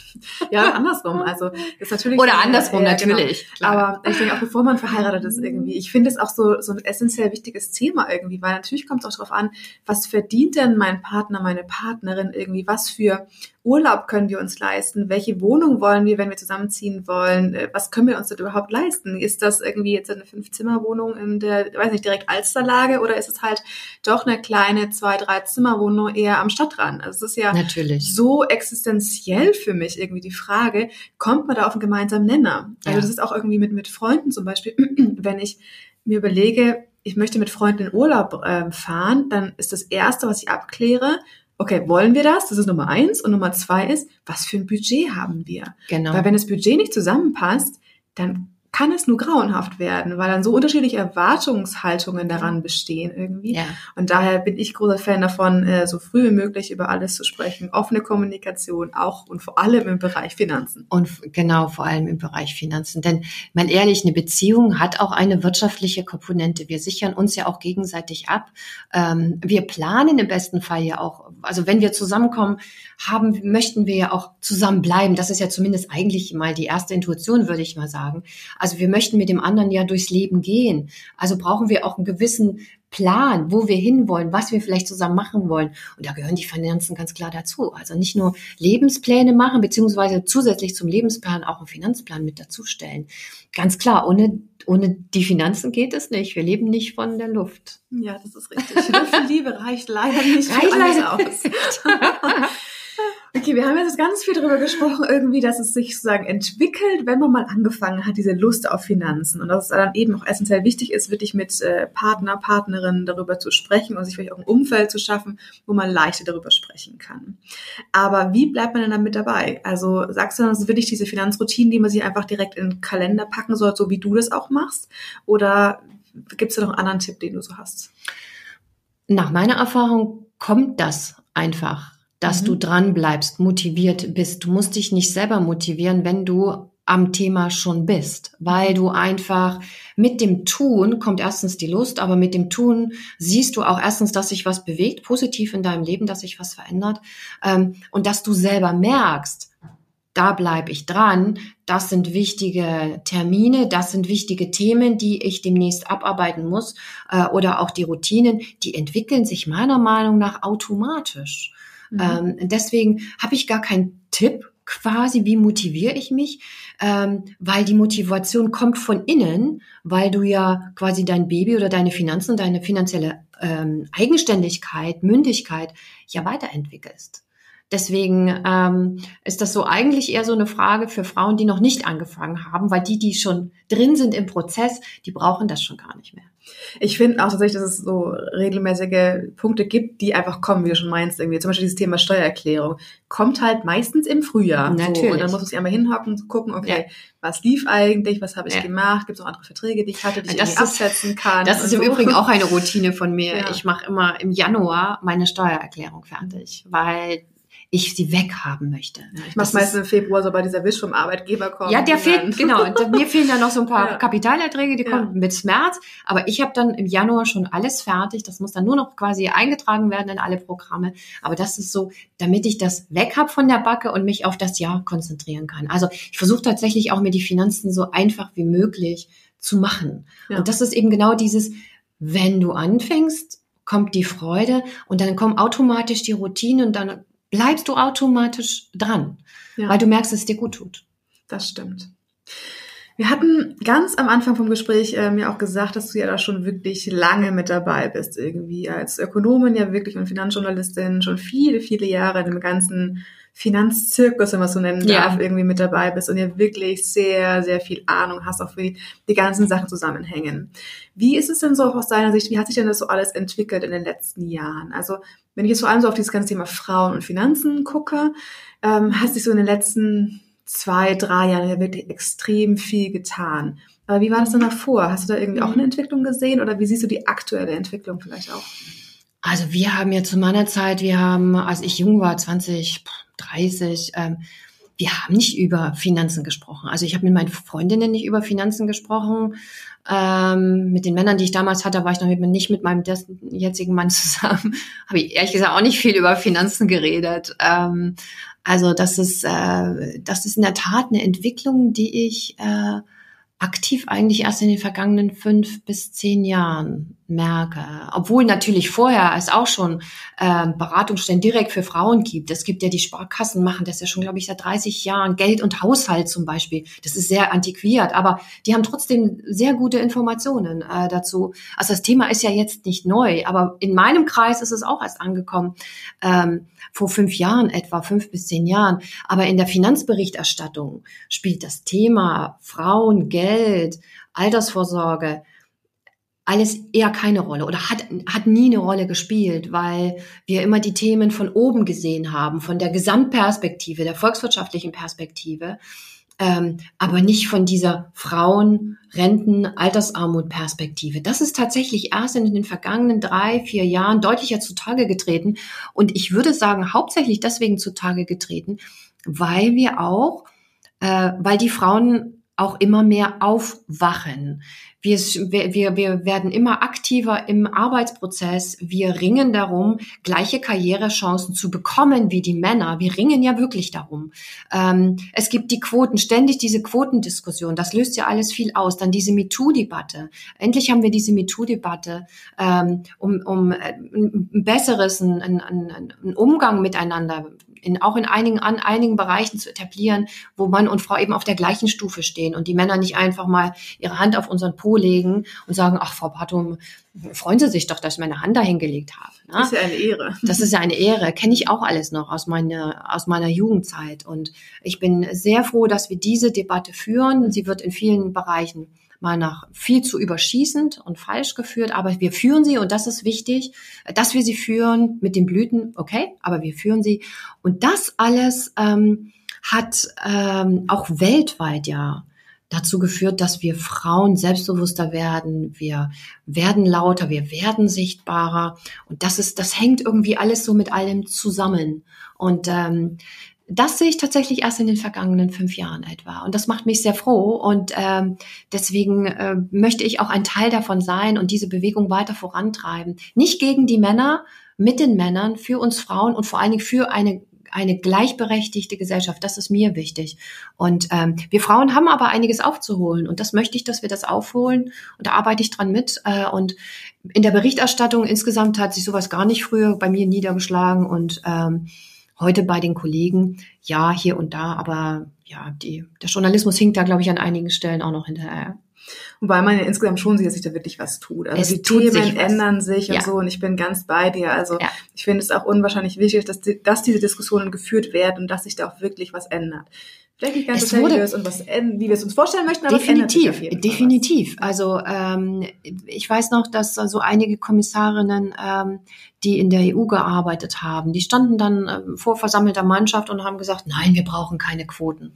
Speaker 1: Ja, andersrum. Also das ist natürlich
Speaker 2: oder andersrum äh, natürlich.
Speaker 1: Genau. Aber ich denke auch, bevor man verheiratet ist irgendwie, ich finde es auch so so ein essentiell wichtiges Thema irgendwie, weil natürlich kommt es auch darauf an, was verdient denn mein Partner, meine Partnerin irgendwie, was für Urlaub können wir uns leisten? Welche Wohnung wollen wir, wenn wir zusammenziehen wollen? Äh, was können wir uns dort überhaupt leisten? Ist das irgendwie jetzt eine Fünf-Zimmer-Wohnung in der, weiß nicht, direkt Alsterlage oder ist es halt doch eine kleine Zwei-, Drei-Zimmer-Wohnung eher am Stadtrand? Also es ist ja
Speaker 2: Natürlich.
Speaker 1: so existenziell für mich irgendwie die Frage, kommt man da auf einen gemeinsamen Nenner? Also ja. das ist auch irgendwie mit, mit Freunden zum Beispiel, wenn ich mir überlege, ich möchte mit Freunden in Urlaub äh, fahren, dann ist das Erste, was ich abkläre, okay, wollen wir das? Das ist Nummer eins. Und Nummer zwei ist, was für ein Budget haben wir?
Speaker 2: Genau.
Speaker 1: Weil wenn das Budget nicht zusammenpasst, dann kann es nur grauenhaft werden, weil dann so unterschiedliche Erwartungshaltungen daran bestehen irgendwie.
Speaker 2: Ja.
Speaker 1: Und daher bin ich großer Fan davon, äh, so früh wie möglich über alles zu sprechen. Offene Kommunikation auch und vor allem im Bereich Finanzen.
Speaker 2: Und genau, vor allem im Bereich Finanzen. Denn mal ehrlich, eine Beziehung hat auch eine wirtschaftliche Komponente. Wir sichern uns ja auch gegenseitig ab. Ähm, wir planen im besten Fall ja auch, also wenn wir zusammenkommen, haben, möchten wir ja auch zusammenbleiben. Das ist ja zumindest eigentlich mal die erste Intuition, würde ich mal sagen. Also wir möchten mit dem anderen ja durchs Leben gehen. Also brauchen wir auch einen gewissen Plan, wo wir hinwollen, was wir vielleicht zusammen machen wollen. Und da gehören die Finanzen ganz klar dazu. Also nicht nur Lebenspläne machen, beziehungsweise zusätzlich zum Lebensplan auch einen Finanzplan mit dazustellen. Ganz klar, ohne, ohne die Finanzen geht es nicht. Wir leben nicht von der Luft.
Speaker 1: Ja, das ist richtig. Luft und Liebe reicht leider nicht reicht leider aus. Okay, wir haben jetzt ganz viel darüber gesprochen, irgendwie, dass es sich sozusagen entwickelt, wenn man mal angefangen hat, diese Lust auf Finanzen. Und dass es dann eben auch essentiell wichtig ist, wirklich mit äh, Partner, Partnerinnen darüber zu sprechen und sich vielleicht auch ein Umfeld zu schaffen, wo man leichter darüber sprechen kann. Aber wie bleibt man denn dann mit dabei? Also sagst du dann, es ist wirklich diese Finanzroutinen, die man sich einfach direkt in den Kalender packen soll, so wie du das auch machst? Oder gibt es da noch einen anderen Tipp, den du so hast?
Speaker 2: Nach meiner Erfahrung kommt das einfach dass mhm. du dran bleibst, motiviert bist. Du musst dich nicht selber motivieren, wenn du am Thema schon bist, weil du einfach mit dem Tun kommt erstens die Lust, aber mit dem Tun siehst du auch erstens, dass sich was bewegt, positiv in deinem Leben, dass sich was verändert ähm, und dass du selber merkst, da bleibe ich dran, das sind wichtige Termine, das sind wichtige Themen, die ich demnächst abarbeiten muss äh, oder auch die Routinen, die entwickeln sich meiner Meinung nach automatisch. Mhm. Ähm, deswegen habe ich gar keinen Tipp quasi, wie motiviere ich mich, ähm, weil die Motivation kommt von innen, weil du ja quasi dein Baby oder deine Finanzen, deine finanzielle ähm, Eigenständigkeit, Mündigkeit ja weiterentwickelst. Deswegen ähm, ist das so eigentlich eher so eine Frage für Frauen, die noch nicht angefangen haben, weil die, die schon drin sind im Prozess, die brauchen das schon gar nicht mehr.
Speaker 1: Ich finde auch tatsächlich, dass es so regelmäßige Punkte gibt, die einfach kommen, wie du schon meinst, irgendwie. Zum Beispiel dieses Thema Steuererklärung. Kommt halt meistens im Frühjahr.
Speaker 2: Natürlich.
Speaker 1: So. Und dann muss man sich einmal hinhocken und gucken, okay, ja. was lief eigentlich, was habe ich ja. gemacht, gibt es noch andere Verträge, die ich hatte, die ich
Speaker 2: das
Speaker 1: ist, absetzen kann.
Speaker 2: Das ist im so. Übrigen auch eine Routine von mir. Ja. Ich mache immer im Januar meine Steuererklärung fertig, weil ich sie weghaben möchte.
Speaker 1: Ich mache meistens im Februar, so bei dieser Wisch vom Arbeitgeber kommt.
Speaker 2: Ja, der fehlt, genau. Mir fehlen dann noch so ein paar ja. Kapitalerträge, die kommen ja. mit März. Aber ich habe dann im Januar schon alles fertig. Das muss dann nur noch quasi eingetragen werden in alle Programme. Aber das ist so, damit ich das weg hab von der Backe und mich auf das Jahr konzentrieren kann. Also ich versuche tatsächlich auch mir die Finanzen so einfach wie möglich zu machen. Ja. Und das ist eben genau dieses, wenn du anfängst, kommt die Freude und dann kommen automatisch die Routinen und dann bleibst du automatisch dran, ja. weil du merkst, dass es dir gut tut.
Speaker 1: Das stimmt. Wir hatten ganz am Anfang vom Gespräch äh, mir auch gesagt, dass du ja da schon wirklich lange mit dabei bist, irgendwie als Ökonomin ja wirklich und Finanzjournalistin schon viele, viele Jahre in dem ganzen Finanzzirkus, wenn man es so nennen darf, ja. irgendwie mit dabei bist und ja wirklich sehr, sehr viel Ahnung hast, auch für die, die ganzen Sachen zusammenhängen. Wie ist es denn so aus deiner Sicht, wie hat sich denn das so alles entwickelt in den letzten Jahren? Also wenn ich jetzt vor allem so auf dieses ganze Thema Frauen und Finanzen gucke, ähm, hat sich so in den letzten zwei, drei Jahren ja wirklich extrem viel getan. Aber wie war das denn davor? Hast du da irgendwie auch eine Entwicklung gesehen oder wie siehst du die aktuelle Entwicklung vielleicht auch?
Speaker 2: Also wir haben ja zu meiner Zeit, wir haben, als ich jung war, 20, 30, ähm, wir haben nicht über Finanzen gesprochen. Also ich habe mit meinen Freundinnen nicht über Finanzen gesprochen. Ähm, mit den Männern, die ich damals hatte, war ich noch nicht mit meinem jetzigen Mann zusammen. habe ich ehrlich gesagt auch nicht viel über Finanzen geredet. Ähm, also das ist, äh, das ist in der Tat eine Entwicklung, die ich äh, aktiv eigentlich erst in den vergangenen fünf bis zehn Jahren merke. Obwohl natürlich vorher es auch schon äh, Beratungsstellen direkt für Frauen gibt. Es gibt ja die Sparkassen, machen das ja schon, glaube ich, seit 30 Jahren. Geld und Haushalt zum Beispiel. Das ist sehr antiquiert, aber die haben trotzdem sehr gute Informationen äh, dazu. Also das Thema ist ja jetzt nicht neu, aber in meinem Kreis ist es auch erst angekommen. Ähm, vor fünf Jahren etwa, fünf bis zehn Jahren. Aber in der Finanzberichterstattung spielt das Thema Frauen, Geld, Altersvorsorge, alles eher keine Rolle oder hat, hat nie eine Rolle gespielt, weil wir immer die Themen von oben gesehen haben, von der Gesamtperspektive, der volkswirtschaftlichen Perspektive, ähm, aber nicht von dieser Frauen-, Renten-, Altersarmut-Perspektive. Das ist tatsächlich erst in den vergangenen drei, vier Jahren deutlicher zutage getreten und ich würde sagen, hauptsächlich deswegen zutage getreten, weil wir auch, äh, weil die Frauen auch immer mehr aufwachen. Wir, wir, wir werden immer aktiver im Arbeitsprozess. Wir ringen darum, gleiche Karrierechancen zu bekommen wie die Männer. Wir ringen ja wirklich darum. Ähm, es gibt die Quoten, ständig diese Quotendiskussion. Das löst ja alles viel aus. Dann diese MeToo-Debatte. Endlich haben wir diese MeToo-Debatte, ähm, um, um äh, ein besseres, ein, ein, ein Umgang miteinander in, auch in einigen, an einigen Bereichen zu etablieren, wo Mann und Frau eben auf der gleichen Stufe stehen und die Männer nicht einfach mal ihre Hand auf unseren Po legen und sagen, ach, Frau Bartum, freuen Sie sich doch, dass ich meine Hand dahin gelegt habe.
Speaker 1: Ne? Das ist ja eine Ehre.
Speaker 2: Das ist ja eine Ehre. Kenne ich auch alles noch aus meiner, aus meiner Jugendzeit. Und ich bin sehr froh, dass wir diese Debatte führen. Sie wird in vielen Bereichen mal nach viel zu überschießend und falsch geführt, aber wir führen sie und das ist wichtig, dass wir sie führen mit den Blüten, okay, aber wir führen sie. Und das alles ähm, hat ähm, auch weltweit ja dazu geführt, dass wir Frauen selbstbewusster werden, wir werden lauter, wir werden sichtbarer. Und das ist, das hängt irgendwie alles so mit allem zusammen. Und ähm, das sehe ich tatsächlich erst in den vergangenen fünf Jahren etwa. Und das macht mich sehr froh. Und ähm, deswegen äh, möchte ich auch ein Teil davon sein und diese Bewegung weiter vorantreiben. Nicht gegen die Männer, mit den Männern, für uns Frauen und vor allen Dingen für eine eine gleichberechtigte Gesellschaft. Das ist mir wichtig. Und ähm, wir Frauen haben aber einiges aufzuholen. Und das möchte ich, dass wir das aufholen. Und da arbeite ich dran mit. Äh, und in der Berichterstattung insgesamt hat sich sowas gar nicht früher bei mir niedergeschlagen. Und ähm, Heute bei den Kollegen, ja, hier und da, aber ja, die, der Journalismus hinkt da, glaube ich, an einigen Stellen auch noch hinterher.
Speaker 1: Wobei man ja insgesamt schon sieht, dass sich da wirklich was tut. Also
Speaker 2: Es
Speaker 1: die Themen
Speaker 2: sich was.
Speaker 1: ändern sich
Speaker 2: Ja.
Speaker 1: und so und ich bin ganz bei dir. Also
Speaker 2: Ja.
Speaker 1: ich finde es auch unwahrscheinlich wichtig, dass, die, dass diese Diskussionen geführt werden und dass sich da auch wirklich was ändert. Vielleicht nicht ganz
Speaker 2: Es
Speaker 1: so schnell, wie wir es, und was, wie wir es uns vorstellen möchten, aber
Speaker 2: Definitiv, definitiv. Also ähm, ich weiß noch, dass so also einige Kommissarinnen, ähm, die in der EU gearbeitet haben, die standen dann ähm, vor versammelter Mannschaft und haben gesagt, nein, wir brauchen keine Quoten.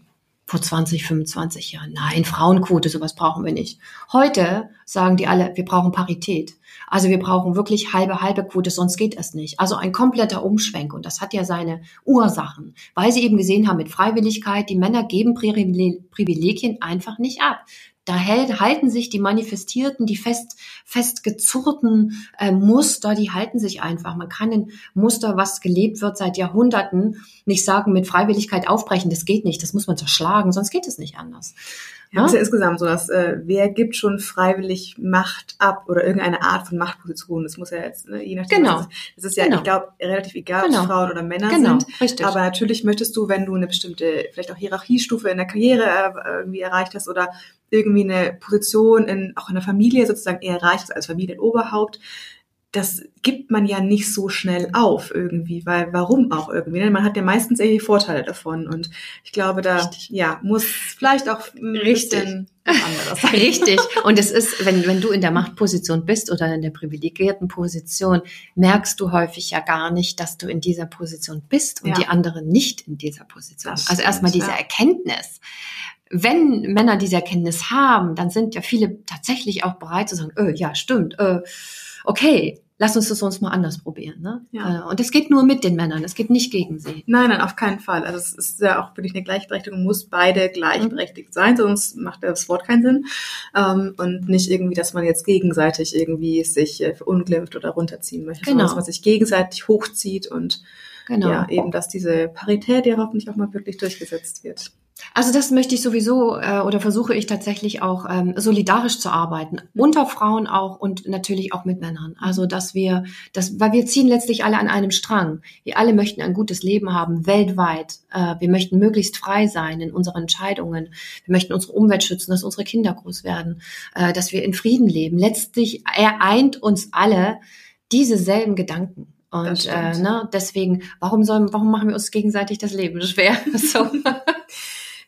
Speaker 2: Vor 20, 25 Jahren. Nein, Frauenquote, sowas brauchen wir nicht. Heute sagen die alle, wir brauchen Parität. Also wir brauchen wirklich halbe, halbe Quote, sonst geht es nicht. Also ein kompletter Umschwenk. Und das hat ja seine Ursachen, weil sie eben gesehen haben mit Freiwilligkeit, die Männer geben Privile- Privilegien einfach nicht ab. Da halten sich die manifestierten, die fest, festgezurrten äh, Muster, die halten sich einfach. Man kann ein Muster, was gelebt wird seit Jahrhunderten, nicht sagen, mit Freiwilligkeit aufbrechen. Das geht nicht. Das muss man zerschlagen, sonst geht es nicht anders.
Speaker 1: Ja, es ist ja insgesamt so, dass äh, wer gibt schon freiwillig Macht ab oder irgendeine Art von Machtposition. Das muss ja jetzt, ne, je nachdem,
Speaker 2: Genau.
Speaker 1: es ist. Das ist ja,
Speaker 2: Genau.
Speaker 1: ich glaube, relativ egal, ob
Speaker 2: Genau.
Speaker 1: es Frauen oder Männer
Speaker 2: Genau,
Speaker 1: sind.
Speaker 2: richtig.
Speaker 1: Aber natürlich möchtest du, wenn du eine bestimmte, vielleicht auch Hierarchiestufe in der Karriere äh, irgendwie erreicht hast oder irgendwie eine Position in, auch in der Familie sozusagen eher erreicht hast als Familienoberhaupt, das gibt man ja nicht so schnell auf irgendwie, weil warum auch irgendwie? ne? Man hat ja meistens irgendwie Vorteile davon und ich glaube, da
Speaker 2: Richtig.
Speaker 1: ja muss vielleicht auch ein
Speaker 2: Richtig.
Speaker 1: bisschen anderes sein.
Speaker 2: Richtig. Und es ist, wenn, wenn du in der Machtposition bist oder in der privilegierten Position, merkst du häufig ja gar nicht, dass du in dieser Position bist und
Speaker 1: Ja.
Speaker 2: die anderen nicht in dieser Position.
Speaker 1: Das
Speaker 2: also erstmal diese
Speaker 1: ja.
Speaker 2: Erkenntnis. Wenn Männer diese Erkenntnis haben, dann sind ja viele tatsächlich auch bereit zu sagen, äh, ja, stimmt, äh, okay, lass uns das sonst mal anders probieren. Ne?
Speaker 1: Ja.
Speaker 2: Äh, Und es geht nur mit den Männern, es geht nicht gegen sie.
Speaker 1: Nein, nein, auf keinen Fall. Also es ist ja auch wirklich eine Gleichberechtigung, muss beide gleichberechtigt sein, sonst macht das Wort keinen Sinn. Ähm, und nicht irgendwie, dass man jetzt gegenseitig irgendwie sich verunglimpft oder runterziehen möchte, sondern
Speaker 2: Genau.
Speaker 1: dass man sich gegenseitig hochzieht und
Speaker 2: Genau.
Speaker 1: ja, eben, dass diese Parität ja hoffentlich auch mal wirklich durchgesetzt wird.
Speaker 2: Also das möchte ich sowieso äh, oder versuche ich tatsächlich auch ähm, solidarisch zu arbeiten unter Frauen auch und natürlich auch mit Männern. Also dass wir, das, weil wir ziehen letztlich alle an einem Strang. Wir alle möchten ein gutes Leben haben weltweit. Äh, wir möchten möglichst frei sein in unseren Entscheidungen. Wir möchten unsere Umwelt schützen, dass unsere Kinder groß werden, äh, dass wir in Frieden leben. Letztlich ereint uns alle diese selben Gedanken. Und äh, ne, deswegen, warum sollen, warum machen wir uns gegenseitig das Leben schwer? So.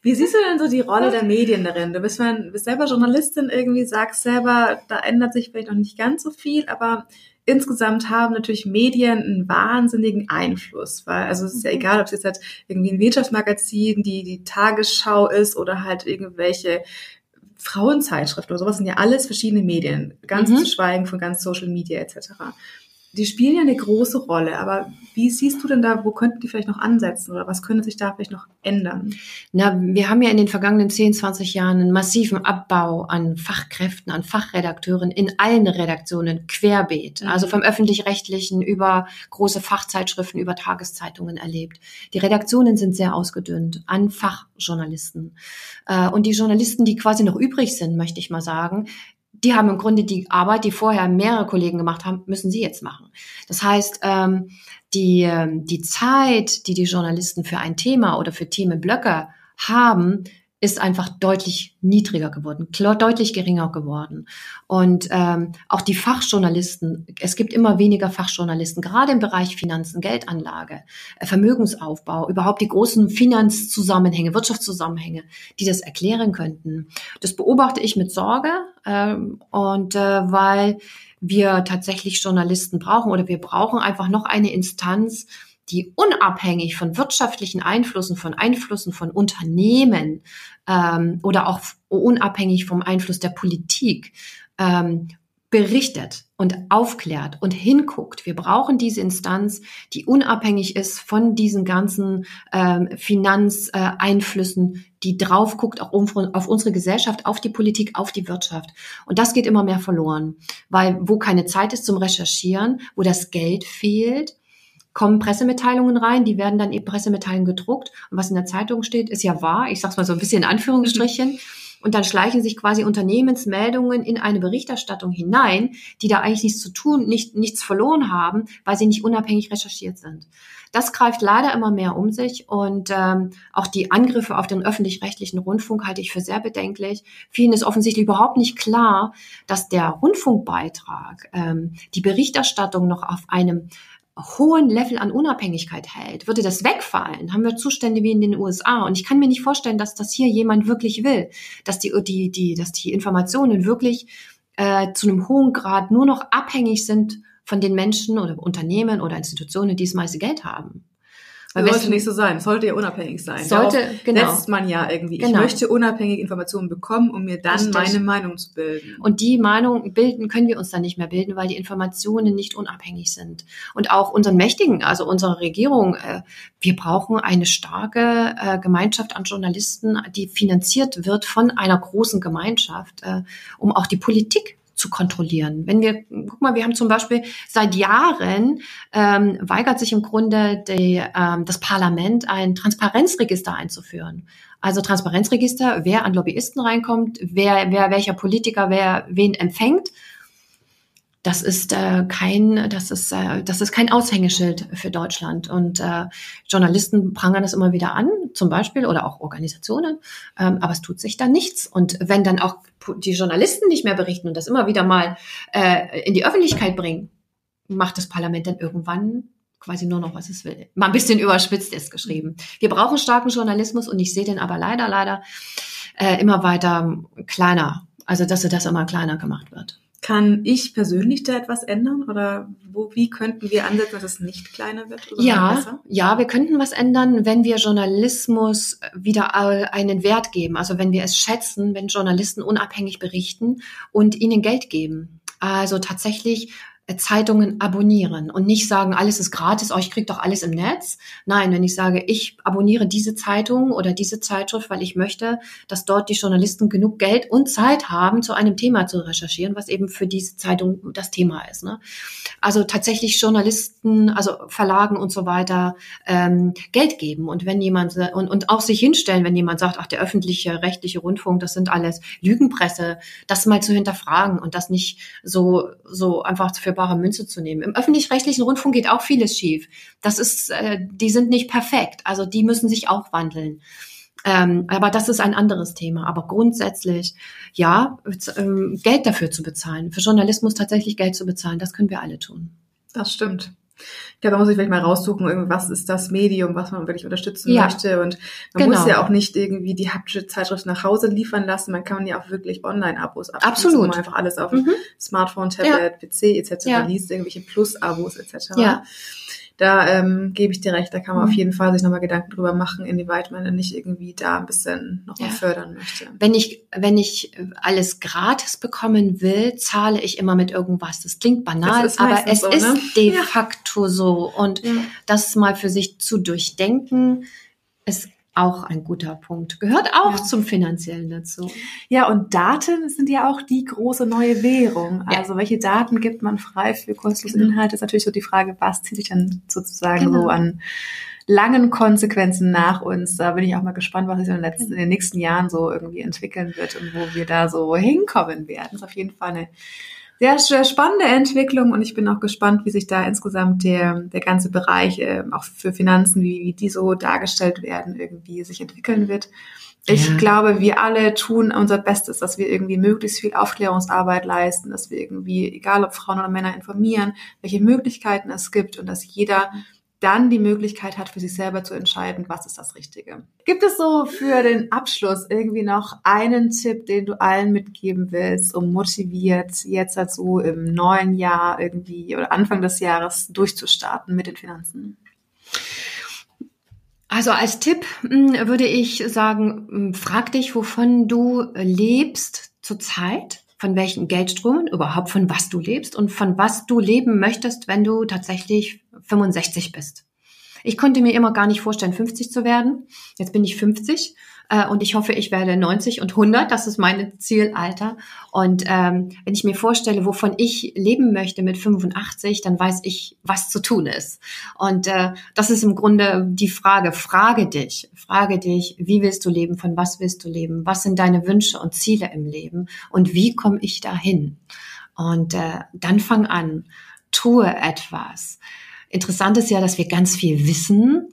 Speaker 1: Wie siehst du denn so die Rolle der Medien darin? Du bist, mal, bist selber Journalistin irgendwie, sagst selber, da ändert sich vielleicht noch nicht ganz so viel, aber insgesamt haben natürlich Medien einen wahnsinnigen Einfluss, weil also es ist ja
Speaker 2: Mhm.
Speaker 1: egal, ob es jetzt halt irgendwie ein Wirtschaftsmagazin, die die Tagesschau ist oder halt irgendwelche Frauenzeitschriften oder sowas sind ja alles verschiedene Medien, ganz
Speaker 2: Mhm.
Speaker 1: zu schweigen von ganz Social Media etc. Die spielen ja eine große Rolle, aber wie siehst du denn da, wo könnten die vielleicht noch ansetzen oder was könnte sich da vielleicht noch ändern?
Speaker 2: Na, wir haben ja in den vergangenen 10, 20 Jahren einen massiven Abbau an Fachkräften, an Fachredakteuren in allen Redaktionen querbeet.
Speaker 1: Mhm.
Speaker 2: Also vom öffentlich-rechtlichen über große Fachzeitschriften, über Tageszeitungen erlebt. Die Redaktionen sind sehr ausgedünnt an Fachjournalisten. Äh, Und die Journalisten, die quasi noch übrig sind, möchte ich mal sagen, die haben im Grunde die Arbeit, die vorher mehrere Kollegen gemacht haben, müssen sie jetzt machen. Das heißt, ähm, die, ähm, die Zeit, die die Journalisten für ein Thema oder für Themenblöcke haben, ist einfach deutlich niedriger geworden, deutlich geringer geworden. Und ähm, auch die Fachjournalisten, es gibt immer weniger Fachjournalisten, gerade im Bereich Finanzen, Geldanlage, äh, Vermögensaufbau, überhaupt die großen Finanzzusammenhänge, Wirtschaftszusammenhänge, die das erklären könnten. Das beobachte ich mit Sorge ähm, und äh, weil wir tatsächlich Journalisten brauchen oder wir brauchen einfach noch eine Instanz, die unabhängig von wirtschaftlichen Einflüssen, von Einflüssen von Unternehmen ähm, oder auch unabhängig vom Einfluss der Politik ähm, berichtet und aufklärt und hinguckt. Wir brauchen diese Instanz, die unabhängig ist von diesen ganzen ähm, Finanzeinflüssen, die drauf guckt, auch um, auf unsere Gesellschaft, auf die Politik, auf die Wirtschaft. Und das geht immer mehr verloren, weil wo keine Zeit ist zum Recherchieren, wo das Geld fehlt, kommen Pressemitteilungen rein, die werden dann eben Pressemitteilungen gedruckt. Und was in der Zeitung steht, ist ja wahr. Ich sag's mal so ein bisschen in Anführungsstrichen. Und dann schleichen sich quasi Unternehmensmeldungen in eine Berichterstattung hinein, die da eigentlich nichts zu tun, nicht, nichts verloren haben, weil sie nicht unabhängig recherchiert sind. Das greift leider immer mehr um sich und ähm, auch die Angriffe auf den öffentlich-rechtlichen Rundfunk halte ich für sehr bedenklich. Vielen ist offensichtlich überhaupt nicht klar, dass der Rundfunkbeitrag ähm, die Berichterstattung noch auf einem hohen Level an Unabhängigkeit hält, würde das wegfallen, haben wir Zustände wie in den USA. Und ich kann mir nicht vorstellen, dass das hier jemand wirklich will, dass die, die, die, dass die Informationen wirklich äh, zu einem hohen Grad nur noch abhängig sind von den Menschen oder Unternehmen oder Institutionen, die das meiste Geld haben.
Speaker 1: Weil sollte nicht so sein. sollte ja unabhängig sein.
Speaker 2: Sollte,
Speaker 1: Darauf
Speaker 2: genau.
Speaker 1: setzt man ja irgendwie.
Speaker 2: Genau.
Speaker 1: Ich möchte unabhängige Informationen bekommen, um mir dann
Speaker 2: Richtig.
Speaker 1: meine Meinung zu bilden.
Speaker 2: Und die Meinung bilden können wir uns dann nicht mehr bilden, weil die Informationen nicht unabhängig sind. Und auch unseren Mächtigen, also unserer Regierung, äh, wir brauchen eine starke äh, Gemeinschaft an Journalisten, die finanziert wird von einer großen Gemeinschaft, äh, um auch die Politik zu kontrollieren. Wenn wir, guck mal, wir haben zum Beispiel seit Jahren ähm, weigert sich im Grunde die, ähm, das Parlament ein Transparenzregister einzuführen. Also Transparenzregister, wer an Lobbyisten reinkommt, wer, wer welcher Politiker wer wen empfängt. Das ist äh, kein, das ist, äh, das ist kein Aushängeschild für Deutschland. Und äh, Journalisten prangern das immer wieder an, zum Beispiel, oder auch Organisationen, ähm, aber es tut sich da nichts. Und wenn dann auch die Journalisten nicht mehr berichten und das immer wieder mal äh, in die Öffentlichkeit bringen, macht das Parlament dann irgendwann quasi nur noch, was es will. Mal ein bisschen überspitzt ist geschrieben. Wir brauchen starken Journalismus und ich sehe den aber leider, leider äh, immer weiter kleiner. Also, dass das immer kleiner gemacht wird.
Speaker 1: Kann ich persönlich da etwas ändern oder wo, wie könnten wir ansetzen, dass es nicht kleiner wird? Oder
Speaker 2: Ja,
Speaker 1: besser?
Speaker 2: ja, wir könnten was ändern, wenn wir Journalismus wieder äh, einen Wert geben. Also wenn wir es schätzen, wenn Journalisten unabhängig berichten und ihnen Geld geben. Also tatsächlich Zeitungen abonnieren und nicht sagen, alles ist gratis, oh, ich krieg doch alles im Netz. Nein, wenn ich sage, ich abonniere diese Zeitung oder diese Zeitschrift, weil ich möchte, dass dort die Journalisten genug Geld und Zeit haben, zu einem Thema zu recherchieren, was eben für diese Zeitung das Thema ist. Ne? Also tatsächlich Journalisten, also Verlagen und so weiter ähm, Geld geben und wenn jemand und, und auch sich hinstellen, wenn jemand sagt, ach der öffentliche rechtliche Rundfunk, das sind alles Lügenpresse, das mal zu hinterfragen und das nicht so so einfach für bare Münze zu nehmen. Im öffentlich-rechtlichen Rundfunk geht auch vieles schief. Das ist, äh, die sind nicht perfekt. Also die müssen sich auch wandeln. Ähm, aber das ist ein anderes Thema. Aber grundsätzlich, ja, ähm, Geld dafür zu bezahlen, für Journalismus tatsächlich Geld zu bezahlen, das können wir alle tun.
Speaker 1: Das stimmt. Ich glaube, da muss ich vielleicht mal raussuchen, was ist das Medium, was man wirklich unterstützen
Speaker 2: Ja.
Speaker 1: möchte. Und man
Speaker 2: Genau.
Speaker 1: muss ja auch nicht irgendwie die haptische Zeitschrift nach Hause liefern lassen. Man kann ja auch wirklich Online-Abos abschließen,
Speaker 2: Absolut.
Speaker 1: wo man einfach alles auf
Speaker 2: Mhm.
Speaker 1: Smartphone, Tablet, PC etc.
Speaker 2: Ja.
Speaker 1: liest, irgendwelche Plus-Abos etc.
Speaker 2: Ja.
Speaker 1: Da ähm, gebe ich dir recht, da kann man
Speaker 2: Mhm.
Speaker 1: auf jeden Fall sich nochmal Gedanken drüber machen, inwieweit man dann nicht irgendwie da ein bisschen nochmal
Speaker 2: Ja.
Speaker 1: fördern möchte.
Speaker 2: Wenn ich, wenn ich alles gratis bekommen will, zahle ich immer mit irgendwas. Das klingt banal,
Speaker 1: Das
Speaker 2: aber es
Speaker 1: so,
Speaker 2: ist
Speaker 1: ne?
Speaker 2: de
Speaker 1: Ja.
Speaker 2: facto so. Und
Speaker 1: Ja.
Speaker 2: das mal für sich zu durchdenken, ist auch ein guter Punkt. Gehört auch
Speaker 1: Ja.
Speaker 2: zum Finanziellen dazu.
Speaker 1: Ja, und Daten sind ja auch die große neue Währung.
Speaker 2: Ja.
Speaker 1: Also welche Daten gibt man frei für kostenlose
Speaker 2: Genau.
Speaker 1: Inhalte? Ist natürlich so die Frage, was zieht sich dann sozusagen
Speaker 2: Genau.
Speaker 1: so an langen Konsequenzen nach uns. Da bin ich auch mal gespannt, was sich in den, letzten, in den nächsten Jahren so irgendwie entwickeln wird und wo wir da so hinkommen werden. Das ist auf jeden Fall eine sehr, sehr spannende Entwicklung und ich bin auch gespannt, wie sich da insgesamt der, der ganze Bereich, äh, auch für Finanzen, wie, wie die so dargestellt werden, irgendwie sich entwickeln wird. Ich
Speaker 2: Ja.
Speaker 1: glaube, wir alle tun unser Bestes, dass wir irgendwie möglichst viel Aufklärungsarbeit leisten, dass wir irgendwie, egal ob Frauen oder Männer, informieren, welche Möglichkeiten es gibt und dass jeder dann die Möglichkeit hat, für sich selber zu entscheiden, was ist das Richtige. Gibt es so für den Abschluss irgendwie noch einen Tipp, den du allen mitgeben willst, um motiviert jetzt dazu im neuen Jahr irgendwie oder Anfang des Jahres durchzustarten mit den Finanzen?
Speaker 2: Also als Tipp mh, würde ich sagen, mh, frag dich, wovon du lebst zurzeit, von welchen Geldströmen, überhaupt von was du lebst und von was du leben möchtest, wenn du tatsächlich 65 bist. Ich konnte mir immer gar nicht vorstellen, 50 zu werden. Jetzt bin ich 50. Äh, und ich hoffe, ich werde 90 und 100. Das ist mein Zielalter. Und ähm, wenn ich mir vorstelle, wovon ich leben möchte mit 85, dann weiß ich, was zu tun ist. Und äh, das ist im Grunde die Frage. Frage dich, frage dich, wie willst du leben, von was willst du leben, was sind deine Wünsche und Ziele im Leben und wie komme ich dahin? Und äh, dann fang an, tue etwas. Interessant ist ja, dass wir ganz viel wissen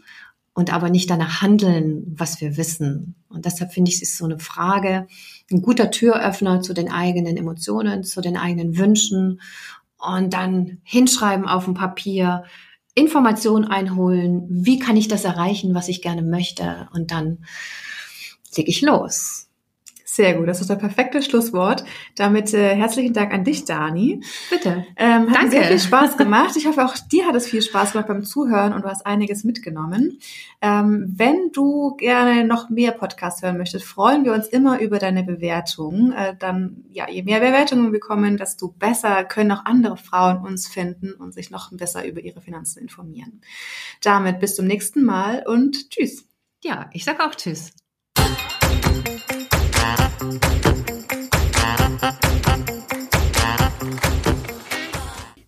Speaker 2: und aber nicht danach handeln, was wir wissen. Und deshalb finde ich, es ist so eine Frage, ein guter Türöffner zu den eigenen Emotionen, zu den eigenen Wünschen und dann hinschreiben auf dem Papier, Informationen einholen, wie kann ich das erreichen, was ich gerne möchte und dann leg ich los.
Speaker 1: Sehr gut, das ist das perfekte Schlusswort. Damit äh, herzlichen Dank an dich, Dani.
Speaker 2: Bitte.
Speaker 1: Ähm, hat Danke. sehr viel Spaß gemacht. Ich hoffe, auch dir hat es viel Spaß gemacht beim Zuhören und du hast einiges mitgenommen. Ähm, wenn du gerne noch mehr Podcasts hören möchtest, freuen wir uns immer über deine Bewertung. Äh, dann, ja, je mehr Bewertungen wir bekommen, desto besser können auch andere Frauen uns finden und sich noch besser über ihre Finanzen informieren. Damit bis zum nächsten Mal und tschüss.
Speaker 2: Ja, ich sag auch tschüss. Thank you.